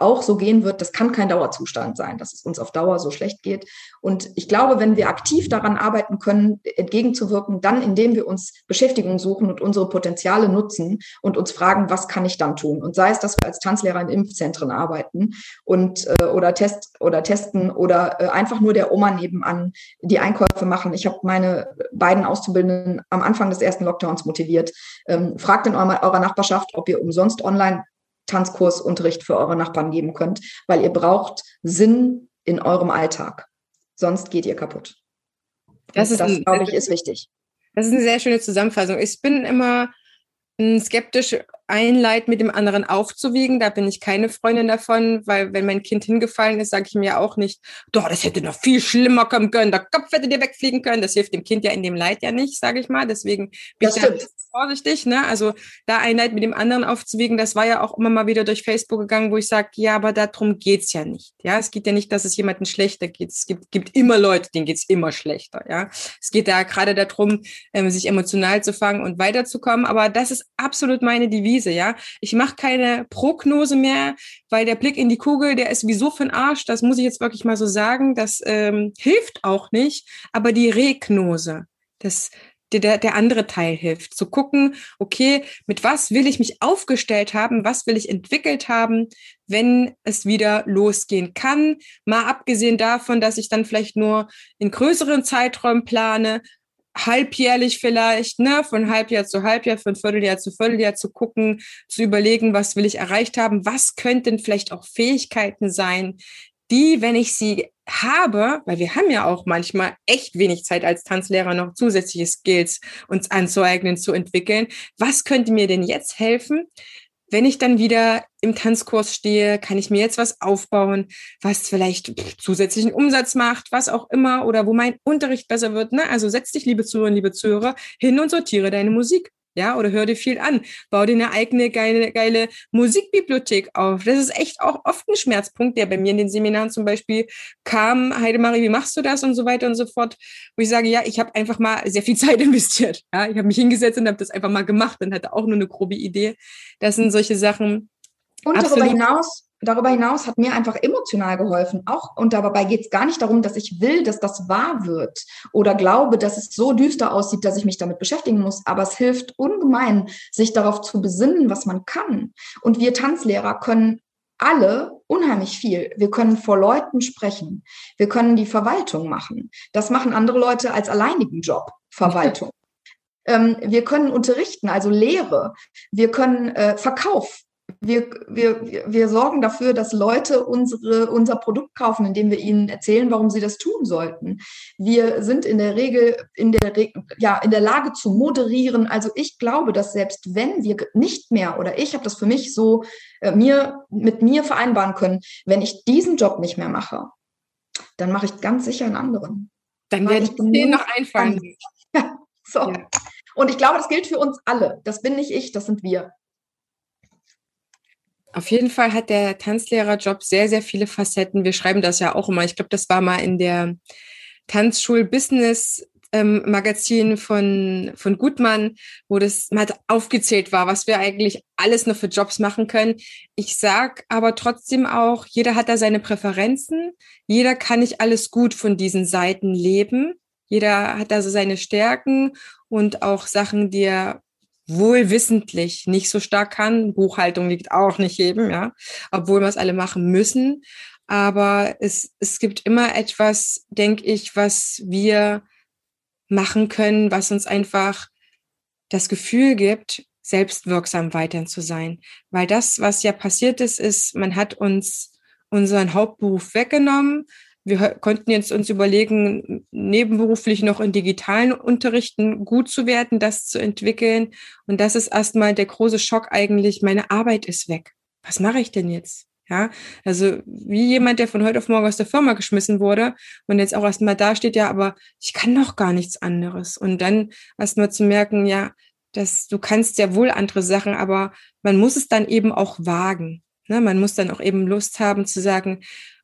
auch so gehen wird, das kann kein Dauerzustand sein, dass es uns auf Dauer so schlecht geht. Und ich glaube, wenn wir aktiv daran arbeiten können, entgegenzuwirken, dann indem wir uns Beschäftigung suchen und unsere Potenziale nutzen und uns fragen, was kann ich dann tun? Und sei es, dass wir als Tanzlehrer in Impfzentren arbeiten und äh, oder test oder testen oder äh, einfach nur der Oma nebenan die Einkäufe machen. Ich habe meine beiden Auszubildenden am Anfang des ersten Lockdowns motiviert. Ähm, fragt in eurer, eurer Nachbarschaft, ob ihr umsonst online Tanzkursunterricht für eure Nachbarn geben könnt, weil ihr braucht Sinn in eurem Alltag. Sonst geht ihr kaputt. Das, ist das glaube ich, ist wichtig. Das ist eine sehr schöne Zusammenfassung. Ich bin immer skeptisch ein Leid mit dem anderen aufzuwiegen. Da bin ich keine Freundin davon, weil wenn mein Kind hingefallen ist, sage ich mir auch nicht, doch, das hätte noch viel schlimmer kommen können, der Kopf hätte dir wegfliegen können. Das hilft dem Kind ja in dem Leid ja nicht, sage ich mal. Deswegen bin ich da vorsichtig. Ne? Also da ein Leid mit dem anderen aufzuwiegen, das war ja auch immer mal wieder durch Facebook gegangen, wo ich sage, ja, aber darum geht's ja nicht. Ja, es geht ja nicht, dass es jemandem schlechter geht. Es gibt, gibt immer Leute, denen geht's immer schlechter. Ja, es geht da gerade darum, ähm, sich emotional zu fangen und weiterzukommen. Aber das ist absolut meine Devise Krise, ja. Ich mache keine Prognose mehr, weil der Blick in die Kugel, der ist wieso für den Arsch, das muss ich jetzt wirklich mal so sagen, das ähm, hilft auch nicht, aber die Regnose, das, der, der andere Teil hilft. Zu gucken, okay, mit was will ich mich aufgestellt haben, was will ich entwickelt haben, wenn es wieder losgehen kann. Mal abgesehen davon, dass ich dann vielleicht nur in größeren Zeiträumen plane, halbjährlich vielleicht, ne, von Halbjahr zu Halbjahr, von Vierteljahr zu Vierteljahr zu gucken, zu überlegen, was will ich erreicht haben, was könnten vielleicht auch Fähigkeiten sein, die, wenn ich sie habe, weil wir haben ja auch manchmal echt wenig Zeit als Tanzlehrer noch zusätzliche Skills uns anzueignen, zu entwickeln. Was könnte mir denn jetzt helfen, wenn ich dann wieder im Tanzkurs stehe, kann ich mir jetzt was aufbauen, was vielleicht zusätzlichen Umsatz macht, was auch immer, oder wo mein Unterricht besser wird. Ne? Also setz dich, liebe Zuhörerinnen, liebe Zuhörer, hin und sortiere deine Musik ja, oder hör dir viel an, bau dir eine eigene geile, geile Musikbibliothek auf. Das ist echt auch oft ein Schmerzpunkt, der bei mir in den Seminaren zum Beispiel kam, Heidemarie, wie machst du das und so weiter und so fort, wo ich sage, ja, ich habe einfach mal sehr viel Zeit investiert. Ja, ich habe mich hingesetzt und habe das einfach mal gemacht und hatte auch nur eine grobe Idee. Das sind solche Sachen. Und darüber hinaus darüber hinaus hat mir einfach emotional geholfen. Auch und dabei geht es gar nicht darum, dass ich will, dass das wahr wird oder glaube, dass es so düster aussieht, dass ich mich damit beschäftigen muss. Aber es hilft ungemein, sich darauf zu besinnen, was man kann. Und wir Tanzlehrer können alle unheimlich viel. Wir können vor Leuten sprechen. Wir können die Verwaltung machen. Das machen andere Leute als alleinigen Job, Verwaltung. ähm, wir können unterrichten, also Lehre. Wir können äh, Verkauf wir, wir, wir sorgen dafür, dass Leute unsere, unser Produkt kaufen, indem wir ihnen erzählen, warum sie das tun sollten. Wir sind in der Regel in der, ja, in der Lage zu moderieren. Also ich glaube, dass selbst wenn wir nicht mehr, oder ich habe das für mich so äh, mir, mit mir vereinbaren können, wenn ich diesen Job nicht mehr mache, dann mache ich ganz sicher einen anderen. Dann werde ich den noch einfallen. Ja, so. Ja. Und ich glaube, das gilt für uns alle. Das bin nicht ich, das sind wir. Auf jeden Fall hat der Tanzlehrerjob sehr, sehr viele Facetten. Wir schreiben das ja auch immer. Ich glaube, das war mal in der Tanzschul-Business ähm, von, von Gutmann, wo das mal aufgezählt war, was wir eigentlich alles noch für Jobs machen können. Ich sag aber trotzdem auch, jeder hat da seine Präferenzen. Jeder kann nicht alles gut von diesen Seiten leben. Jeder hat da so seine Stärken und auch Sachen, die er wohl wissentlich nicht so stark kann. Buchhaltung liegt auch nicht jedem, ja, obwohl wir es alle machen müssen. Aber es, es gibt immer etwas, denke ich, was wir machen können, was uns einfach das Gefühl gibt, selbstwirksam weiterhin zu sein. Weil das, was ja passiert ist, ist, man hat uns unseren Hauptberuf weggenommen wir konnten jetzt uns überlegen, nebenberuflich noch in digitalen Unterrichten gut zu werden, das zu entwickeln. Und das ist erstmal der große Schock eigentlich, meine Arbeit ist weg. Was mache ich denn jetzt? Ja, also wie jemand, der von heute auf morgen aus der Firma geschmissen wurde und jetzt auch erstmal da steht, ja, aber ich kann noch gar nichts anderes. Und dann erstmal zu merken, ja, dass du kannst ja wohl andere Sachen, aber man muss es dann eben auch wagen. Ne? Man muss dann auch eben Lust haben zu sagen,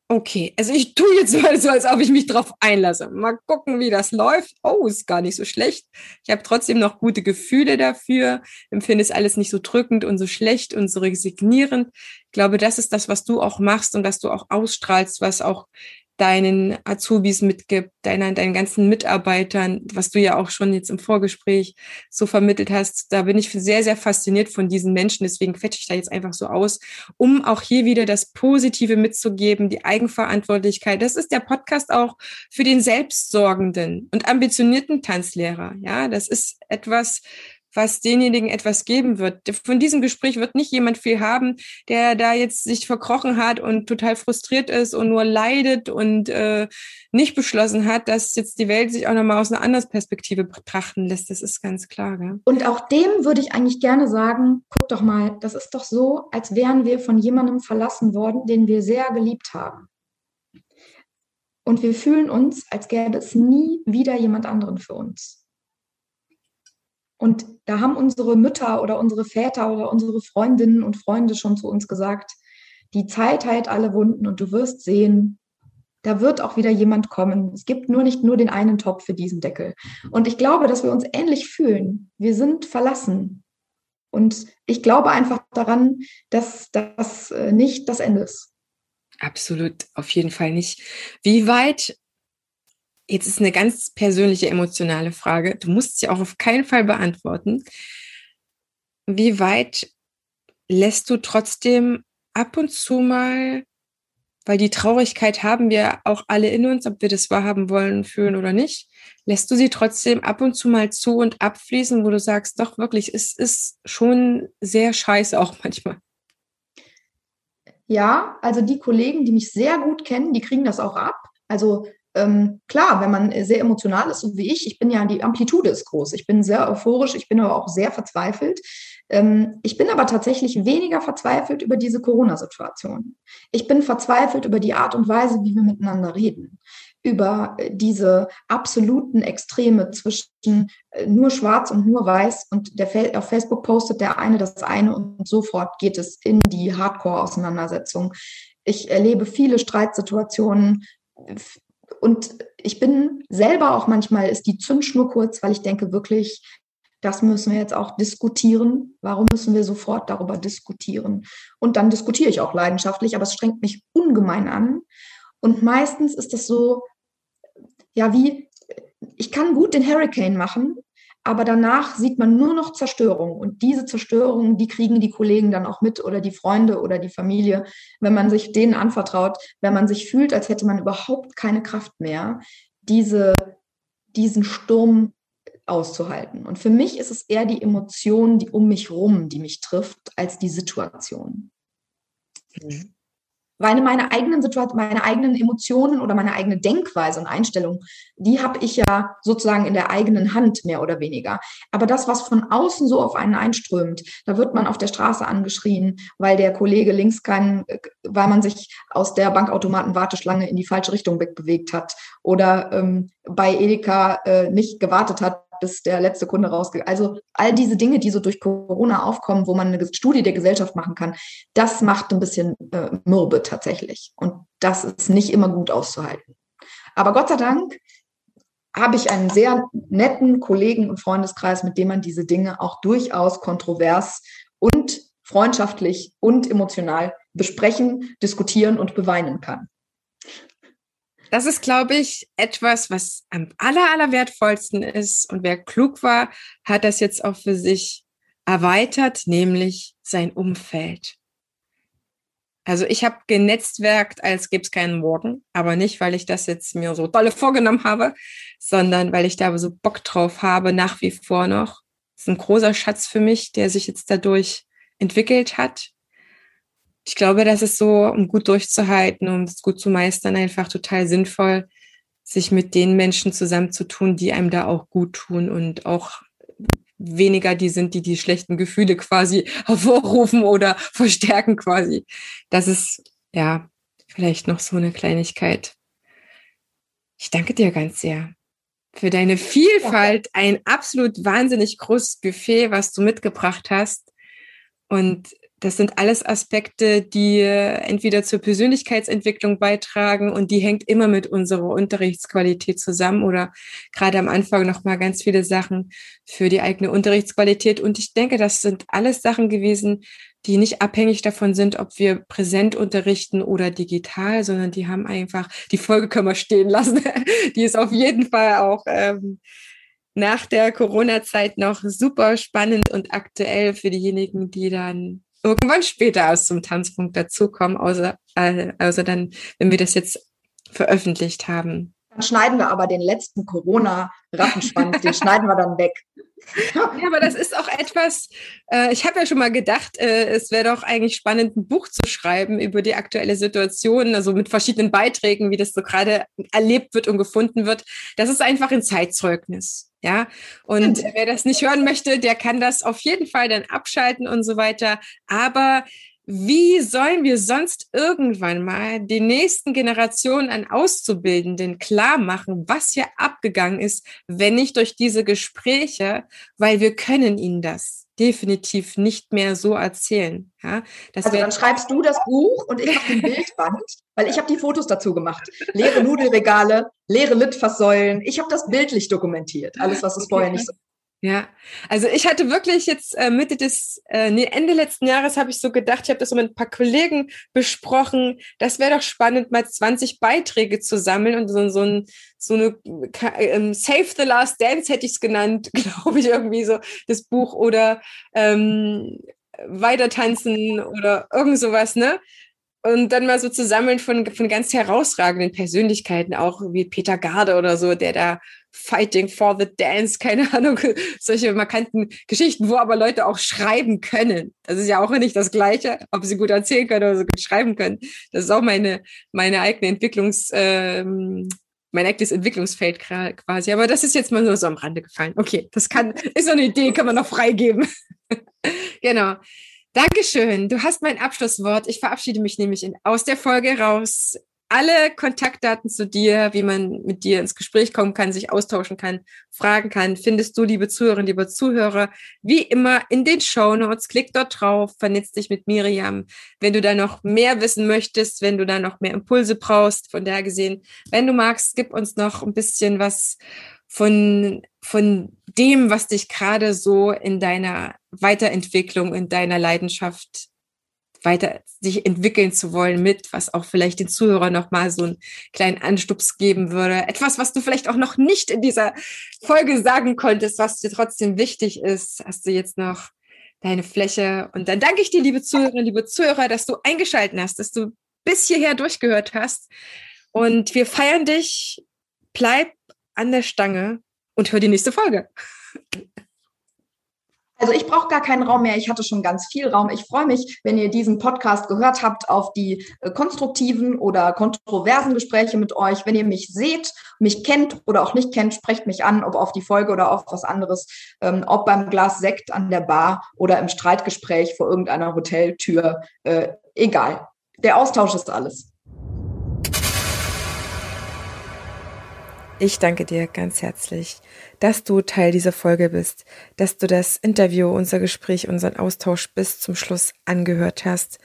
Okay, also ich tue jetzt mal so, als ob ich mich drauf einlasse. Mal gucken, wie das läuft. Oh, ist gar nicht so schlecht. Ich habe trotzdem noch gute Gefühle dafür, empfinde es alles nicht so drückend und so schlecht und so resignierend. Ich glaube, das ist das, was du auch machst und was du auch ausstrahlst, was auch deinen Azubis mitgibt, deiner, deinen ganzen Mitarbeitern, was du ja auch schon jetzt im Vorgespräch so vermittelt hast. Da bin ich sehr, sehr fasziniert von diesen Menschen. Deswegen quetsche ich da jetzt einfach so aus, um auch hier wieder das Positive mitzugeben, die Eigenverantwortlichkeit. Das ist der Podcast auch für den selbstsorgenden und ambitionierten Tanzlehrer. Ja, das ist etwas, was denjenigen etwas geben wird. Von diesem Gespräch wird nicht jemand viel haben, der da jetzt sich verkrochen hat und total frustriert ist und nur leidet und äh, nicht beschlossen hat, dass jetzt die Welt sich auch nochmal aus einer anderen Perspektive betrachten lässt. Das ist ganz klar. Gell? Und auch dem würde ich eigentlich gerne sagen, guck doch mal, das ist doch so, als wären wir von jemandem verlassen worden, den wir sehr geliebt haben. Und wir fühlen uns, als gäbe es nie wieder jemand anderen für uns. Und da haben unsere Mütter oder unsere Väter oder unsere Freundinnen und Freunde schon zu uns gesagt, die Zeit heilt alle Wunden und du wirst sehen, da wird auch wieder jemand kommen. Es gibt nur nicht nur den einen Topf für diesen Deckel. Und ich glaube, dass wir uns ähnlich fühlen. Wir sind verlassen. Und ich glaube einfach daran, dass das äh, nicht das Ende ist. Absolut, auf jeden Fall nicht. Wie weit Jetzt ist eine ganz persönliche emotionale Frage. Du musst sie auch auf keinen Fall beantworten. Wie weit lässt du trotzdem ab und zu mal, weil die Traurigkeit haben wir auch alle in uns, ob wir das wahrhaben wollen, fühlen oder nicht, lässt du sie trotzdem ab und zu mal zu und abfließen, wo du sagst, doch wirklich, es ist schon sehr scheiße auch manchmal. Ja, also die Kollegen, die mich sehr gut kennen, die kriegen das auch ab. Also ähm, klar, wenn man sehr emotional ist, so wie ich, ich bin ja, die Amplitude ist groß. Ich bin sehr euphorisch, ich bin aber auch sehr verzweifelt. Ähm, ich bin aber tatsächlich weniger verzweifelt über diese Corona-Situation. Ich bin verzweifelt über die Art und Weise, wie wir miteinander reden über diese absoluten Extreme zwischen äh, nur schwarz und nur weiß und der auf Facebook postet der eine das eine und sofort geht es in die Hardcore-Auseinandersetzung. Ich erlebe viele Streitsituationen, und ich bin selber auch manchmal ist die Zündschnur kurz, weil ich denke wirklich, das müssen wir jetzt auch diskutieren. Warum müssen wir sofort darüber diskutieren? Und dann diskutiere ich auch leidenschaftlich, aber es strengt mich ungemein an. Und meistens ist das so, ja, wie, ich kann gut den Hurricane machen, aber danach sieht man nur noch Zerstörung. Und diese Zerstörung, die kriegen die Kollegen dann auch mit oder die Freunde oder die Familie, wenn man sich denen anvertraut, wenn man sich fühlt, als hätte man überhaupt keine Kraft mehr, diese, diesen Sturm auszuhalten. Und für mich ist es eher die Emotion, die um mich rum, die mich trifft, als die Situation. Mhm weil meine eigenen Situationen, meine eigenen Emotionen oder meine eigene Denkweise und Einstellung, die habe ich ja sozusagen in der eigenen Hand mehr oder weniger. Aber das, was von außen so auf einen einströmt, da wird man auf der Straße angeschrien, weil der Kollege links kein, weil man sich aus der Bankautomaten-Warteschlange in die falsche Richtung wegbewegt hat oder ähm, bei Edeka äh, nicht gewartet hat, bis der letzte Kunde rausgeht. Also all diese Dinge, die so durch Corona aufkommen, wo man eine Studie der Gesellschaft machen kann, das macht ein bisschen äh, mürbe tatsächlich. Und das ist nicht immer gut auszuhalten. Aber Gott sei Dank habe ich einen sehr netten Kollegen und Freundeskreis, mit dem man diese Dinge auch durchaus kontrovers und freundschaftlich und emotional besprechen, diskutieren und beweinen kann. Das ist, glaube ich, etwas, was am aller, aller wertvollsten ist. Und wer klug war, hat das jetzt auch für sich erweitert, nämlich sein Umfeld. Also ich habe genetzwerkt, als gäbe es keinen Morgen, aber nicht, weil ich das jetzt mir so dolle vorgenommen habe, sondern weil ich da so Bock drauf habe, nach wie vor noch. Das ist ein großer Schatz für mich, der sich jetzt dadurch entwickelt hat ich glaube, das ist so, um gut durchzuhalten, um es gut zu meistern, einfach total sinnvoll, sich mit den Menschen zusammenzutun, die einem da auch gut tun und auch weniger die sind, die die schlechten Gefühle quasi hervorrufen oder verstärken quasi. Das ist ja vielleicht noch so eine Kleinigkeit. Ich danke dir ganz sehr für deine Vielfalt, ein absolut wahnsinnig großes Buffet, was du mitgebracht hast. Und das sind alles Aspekte, die entweder zur Persönlichkeitsentwicklung beitragen und die hängt immer mit unserer Unterrichtsqualität zusammen oder gerade am Anfang nochmal ganz viele Sachen für die eigene Unterrichtsqualität. Und ich denke, das sind alles Sachen gewesen, die nicht abhängig davon sind, ob wir präsent unterrichten oder digital, sondern die haben einfach, die Folge können wir stehen lassen. die ist auf jeden Fall auch ähm, nach der Corona-Zeit noch super spannend und aktuell für diejenigen, die dann irgendwann später erst zum Tanzpunkt dazukommen, außer, äh, also dann, wenn wir das jetzt veröffentlicht haben. Dann schneiden wir aber den letzten Corona-Rattenschwanz, den schneiden wir dann weg. Ja, aber das ist auch etwas, äh, ich habe ja schon mal gedacht, äh, es wäre doch eigentlich spannend, ein Buch zu schreiben über die aktuelle Situation, also mit verschiedenen Beiträgen, wie das so gerade erlebt wird und gefunden wird. Das ist einfach ein Zeitzeugnis. Ja, und wer das nicht hören möchte, der kann das auf jeden Fall dann abschalten und so weiter. Aber wie sollen wir sonst irgendwann mal die nächsten Generationen an Auszubildenden klar machen, was hier abgegangen ist, wenn nicht durch diese Gespräche, weil wir können ihnen das definitiv nicht mehr so erzählen. Ja, also dann schreibst du das Buch und ich habe den Bildband, weil ich habe die Fotos dazu gemacht. Leere Nudelregale, leere Litfaßsäulen. Ich habe das bildlich dokumentiert. Alles, was es vorher nicht so ja, also ich hatte wirklich jetzt äh, Mitte des, äh, nee, Ende letzten Jahres habe ich so gedacht, ich habe das so mit ein paar Kollegen besprochen, das wäre doch spannend, mal 20 Beiträge zu sammeln und so, so, ein, so eine ähm, Save the Last Dance hätte ich es genannt, glaube ich, irgendwie so das Buch oder ähm, Weiter tanzen oder irgend sowas, ne? Und dann mal so zu sammeln von, von ganz herausragenden Persönlichkeiten, auch wie Peter Garde oder so, der da Fighting for the Dance, keine Ahnung, solche markanten Geschichten, wo aber Leute auch schreiben können. Das ist ja auch nicht das Gleiche, ob sie gut erzählen können oder so gut schreiben können. Das ist auch meine, meine eigene Entwicklungs, ähm, mein eigenes Entwicklungsfeld quasi. Aber das ist jetzt mal nur so am Rande gefallen. Okay, das kann, ist so eine Idee, kann man noch freigeben. genau. Dankeschön. Du hast mein Abschlusswort. Ich verabschiede mich nämlich in, aus der Folge raus. Alle Kontaktdaten zu dir, wie man mit dir ins Gespräch kommen kann, sich austauschen kann, fragen kann, findest du, liebe Zuhörerinnen, liebe Zuhörer, wie immer in den Show Notes. Klick dort drauf, vernetz dich mit Miriam. Wenn du da noch mehr wissen möchtest, wenn du da noch mehr Impulse brauchst, von daher gesehen, wenn du magst, gib uns noch ein bisschen was von, von dem, was dich gerade so in deiner Weiterentwicklung, in deiner Leidenschaft weiter sich entwickeln zu wollen mit, was auch vielleicht den Zuhörern nochmal so einen kleinen Anstups geben würde. Etwas, was du vielleicht auch noch nicht in dieser Folge sagen konntest, was dir trotzdem wichtig ist, hast du jetzt noch deine Fläche. Und dann danke ich dir, liebe Zuhörerinnen, liebe Zuhörer, dass du eingeschalten hast, dass du bis hierher durchgehört hast. Und wir feiern dich. Bleib an der Stange und hör die nächste Folge. Also ich brauche gar keinen Raum mehr. Ich hatte schon ganz viel Raum. Ich freue mich, wenn ihr diesen Podcast gehört habt, auf die äh, konstruktiven oder kontroversen Gespräche mit euch. Wenn ihr mich seht, mich kennt oder auch nicht kennt, sprecht mich an, ob auf die Folge oder auf was anderes, ähm, ob beim Glas Sekt an der Bar oder im Streitgespräch vor irgendeiner Hoteltür. Äh, egal. Der Austausch ist alles. Ich danke dir ganz herzlich, dass du Teil dieser Folge bist, dass du das Interview, unser Gespräch, unseren Austausch bis zum Schluss angehört hast.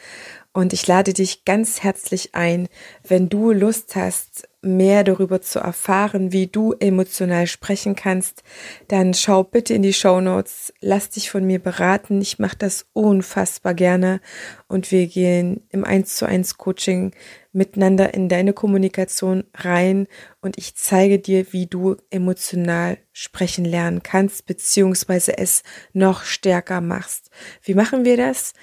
Und ich lade dich ganz herzlich ein, wenn du Lust hast, mehr darüber zu erfahren, wie du emotional sprechen kannst, dann schau bitte in die Show Notes, lass dich von mir beraten. Ich mache das unfassbar gerne und wir gehen im 1 zu 1 Coaching miteinander in deine Kommunikation rein und ich zeige dir, wie du emotional sprechen lernen kannst, beziehungsweise es noch stärker machst. Wie machen wir das?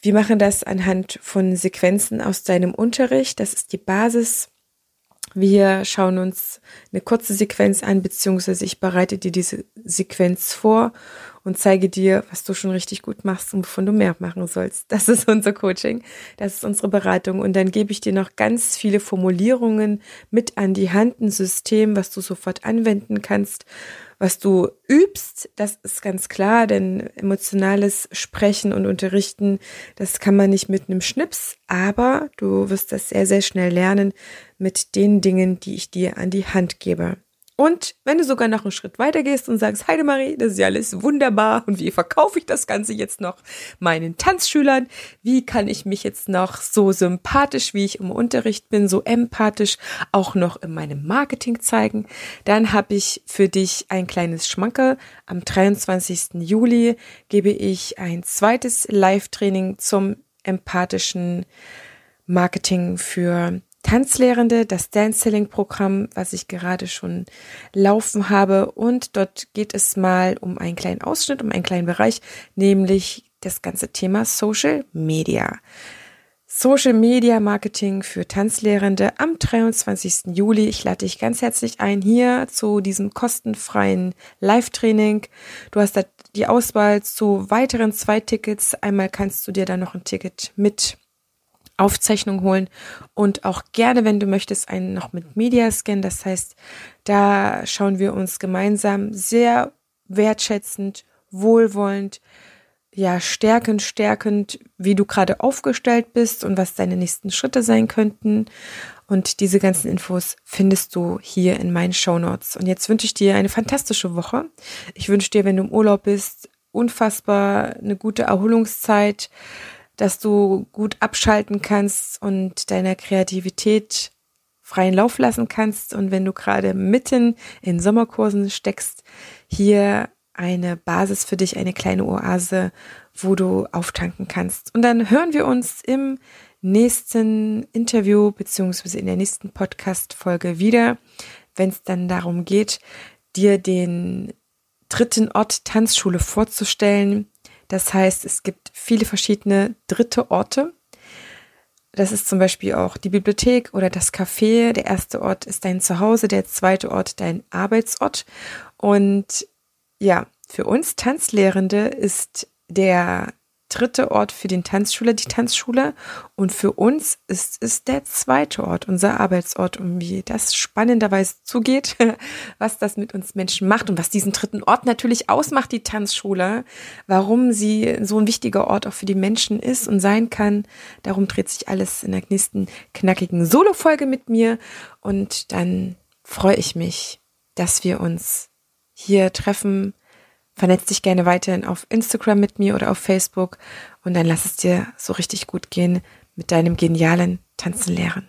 Wir machen das anhand von Sequenzen aus deinem Unterricht. Das ist die Basis wir schauen uns eine kurze Sequenz an, beziehungsweise ich bereite dir diese Sequenz vor und zeige dir, was du schon richtig gut machst und wovon du mehr machen sollst. Das ist unser Coaching, das ist unsere Beratung. Und dann gebe ich dir noch ganz viele Formulierungen mit an die Hand, ein System, was du sofort anwenden kannst was du übst, das ist ganz klar, denn emotionales Sprechen und Unterrichten, das kann man nicht mit einem Schnips, aber du wirst das sehr, sehr schnell lernen mit den Dingen, die ich dir an die Hand gebe. Und wenn du sogar noch einen Schritt weiter gehst und sagst, Heidemarie, das ist ja alles wunderbar und wie verkaufe ich das Ganze jetzt noch meinen Tanzschülern? Wie kann ich mich jetzt noch so sympathisch, wie ich im Unterricht bin, so empathisch auch noch in meinem Marketing zeigen? Dann habe ich für dich ein kleines Schmankerl. Am 23. Juli gebe ich ein zweites Live-Training zum empathischen Marketing für Tanzlehrende, das Dance Selling Programm, was ich gerade schon laufen habe. Und dort geht es mal um einen kleinen Ausschnitt, um einen kleinen Bereich, nämlich das ganze Thema Social Media. Social Media Marketing für Tanzlehrende am 23. Juli. Ich lade dich ganz herzlich ein hier zu diesem kostenfreien Live-Training. Du hast da die Auswahl zu weiteren zwei Tickets. Einmal kannst du dir dann noch ein Ticket mit Aufzeichnung holen und auch gerne, wenn du möchtest, einen noch mit Mediascan. Das heißt, da schauen wir uns gemeinsam sehr wertschätzend, wohlwollend, ja, stärkend, stärkend, wie du gerade aufgestellt bist und was deine nächsten Schritte sein könnten. Und diese ganzen Infos findest du hier in meinen Show Notes. Und jetzt wünsche ich dir eine fantastische Woche. Ich wünsche dir, wenn du im Urlaub bist, unfassbar eine gute Erholungszeit dass du gut abschalten kannst und deiner Kreativität freien Lauf lassen kannst. Und wenn du gerade mitten in Sommerkursen steckst, hier eine Basis für dich, eine kleine Oase, wo du auftanken kannst. Und dann hören wir uns im nächsten Interview beziehungsweise in der nächsten Podcast-Folge wieder, wenn es dann darum geht, dir den dritten Ort Tanzschule vorzustellen, das heißt, es gibt viele verschiedene dritte Orte. Das ist zum Beispiel auch die Bibliothek oder das Café. Der erste Ort ist dein Zuhause, der zweite Ort dein Arbeitsort. Und ja, für uns Tanzlehrende ist der dritte Ort für den Tanzschule die Tanzschule und für uns ist es der zweite Ort, unser Arbeitsort und wie das spannenderweise zugeht, was das mit uns Menschen macht und was diesen dritten Ort natürlich ausmacht, die Tanzschule, warum sie so ein wichtiger Ort auch für die Menschen ist und sein kann. Darum dreht sich alles in der nächsten knackigen Solo-Folge mit mir und dann freue ich mich, dass wir uns hier treffen Vernetz dich gerne weiterhin auf Instagram mit mir oder auf Facebook und dann lass es dir so richtig gut gehen mit deinem genialen Tanzen lehren.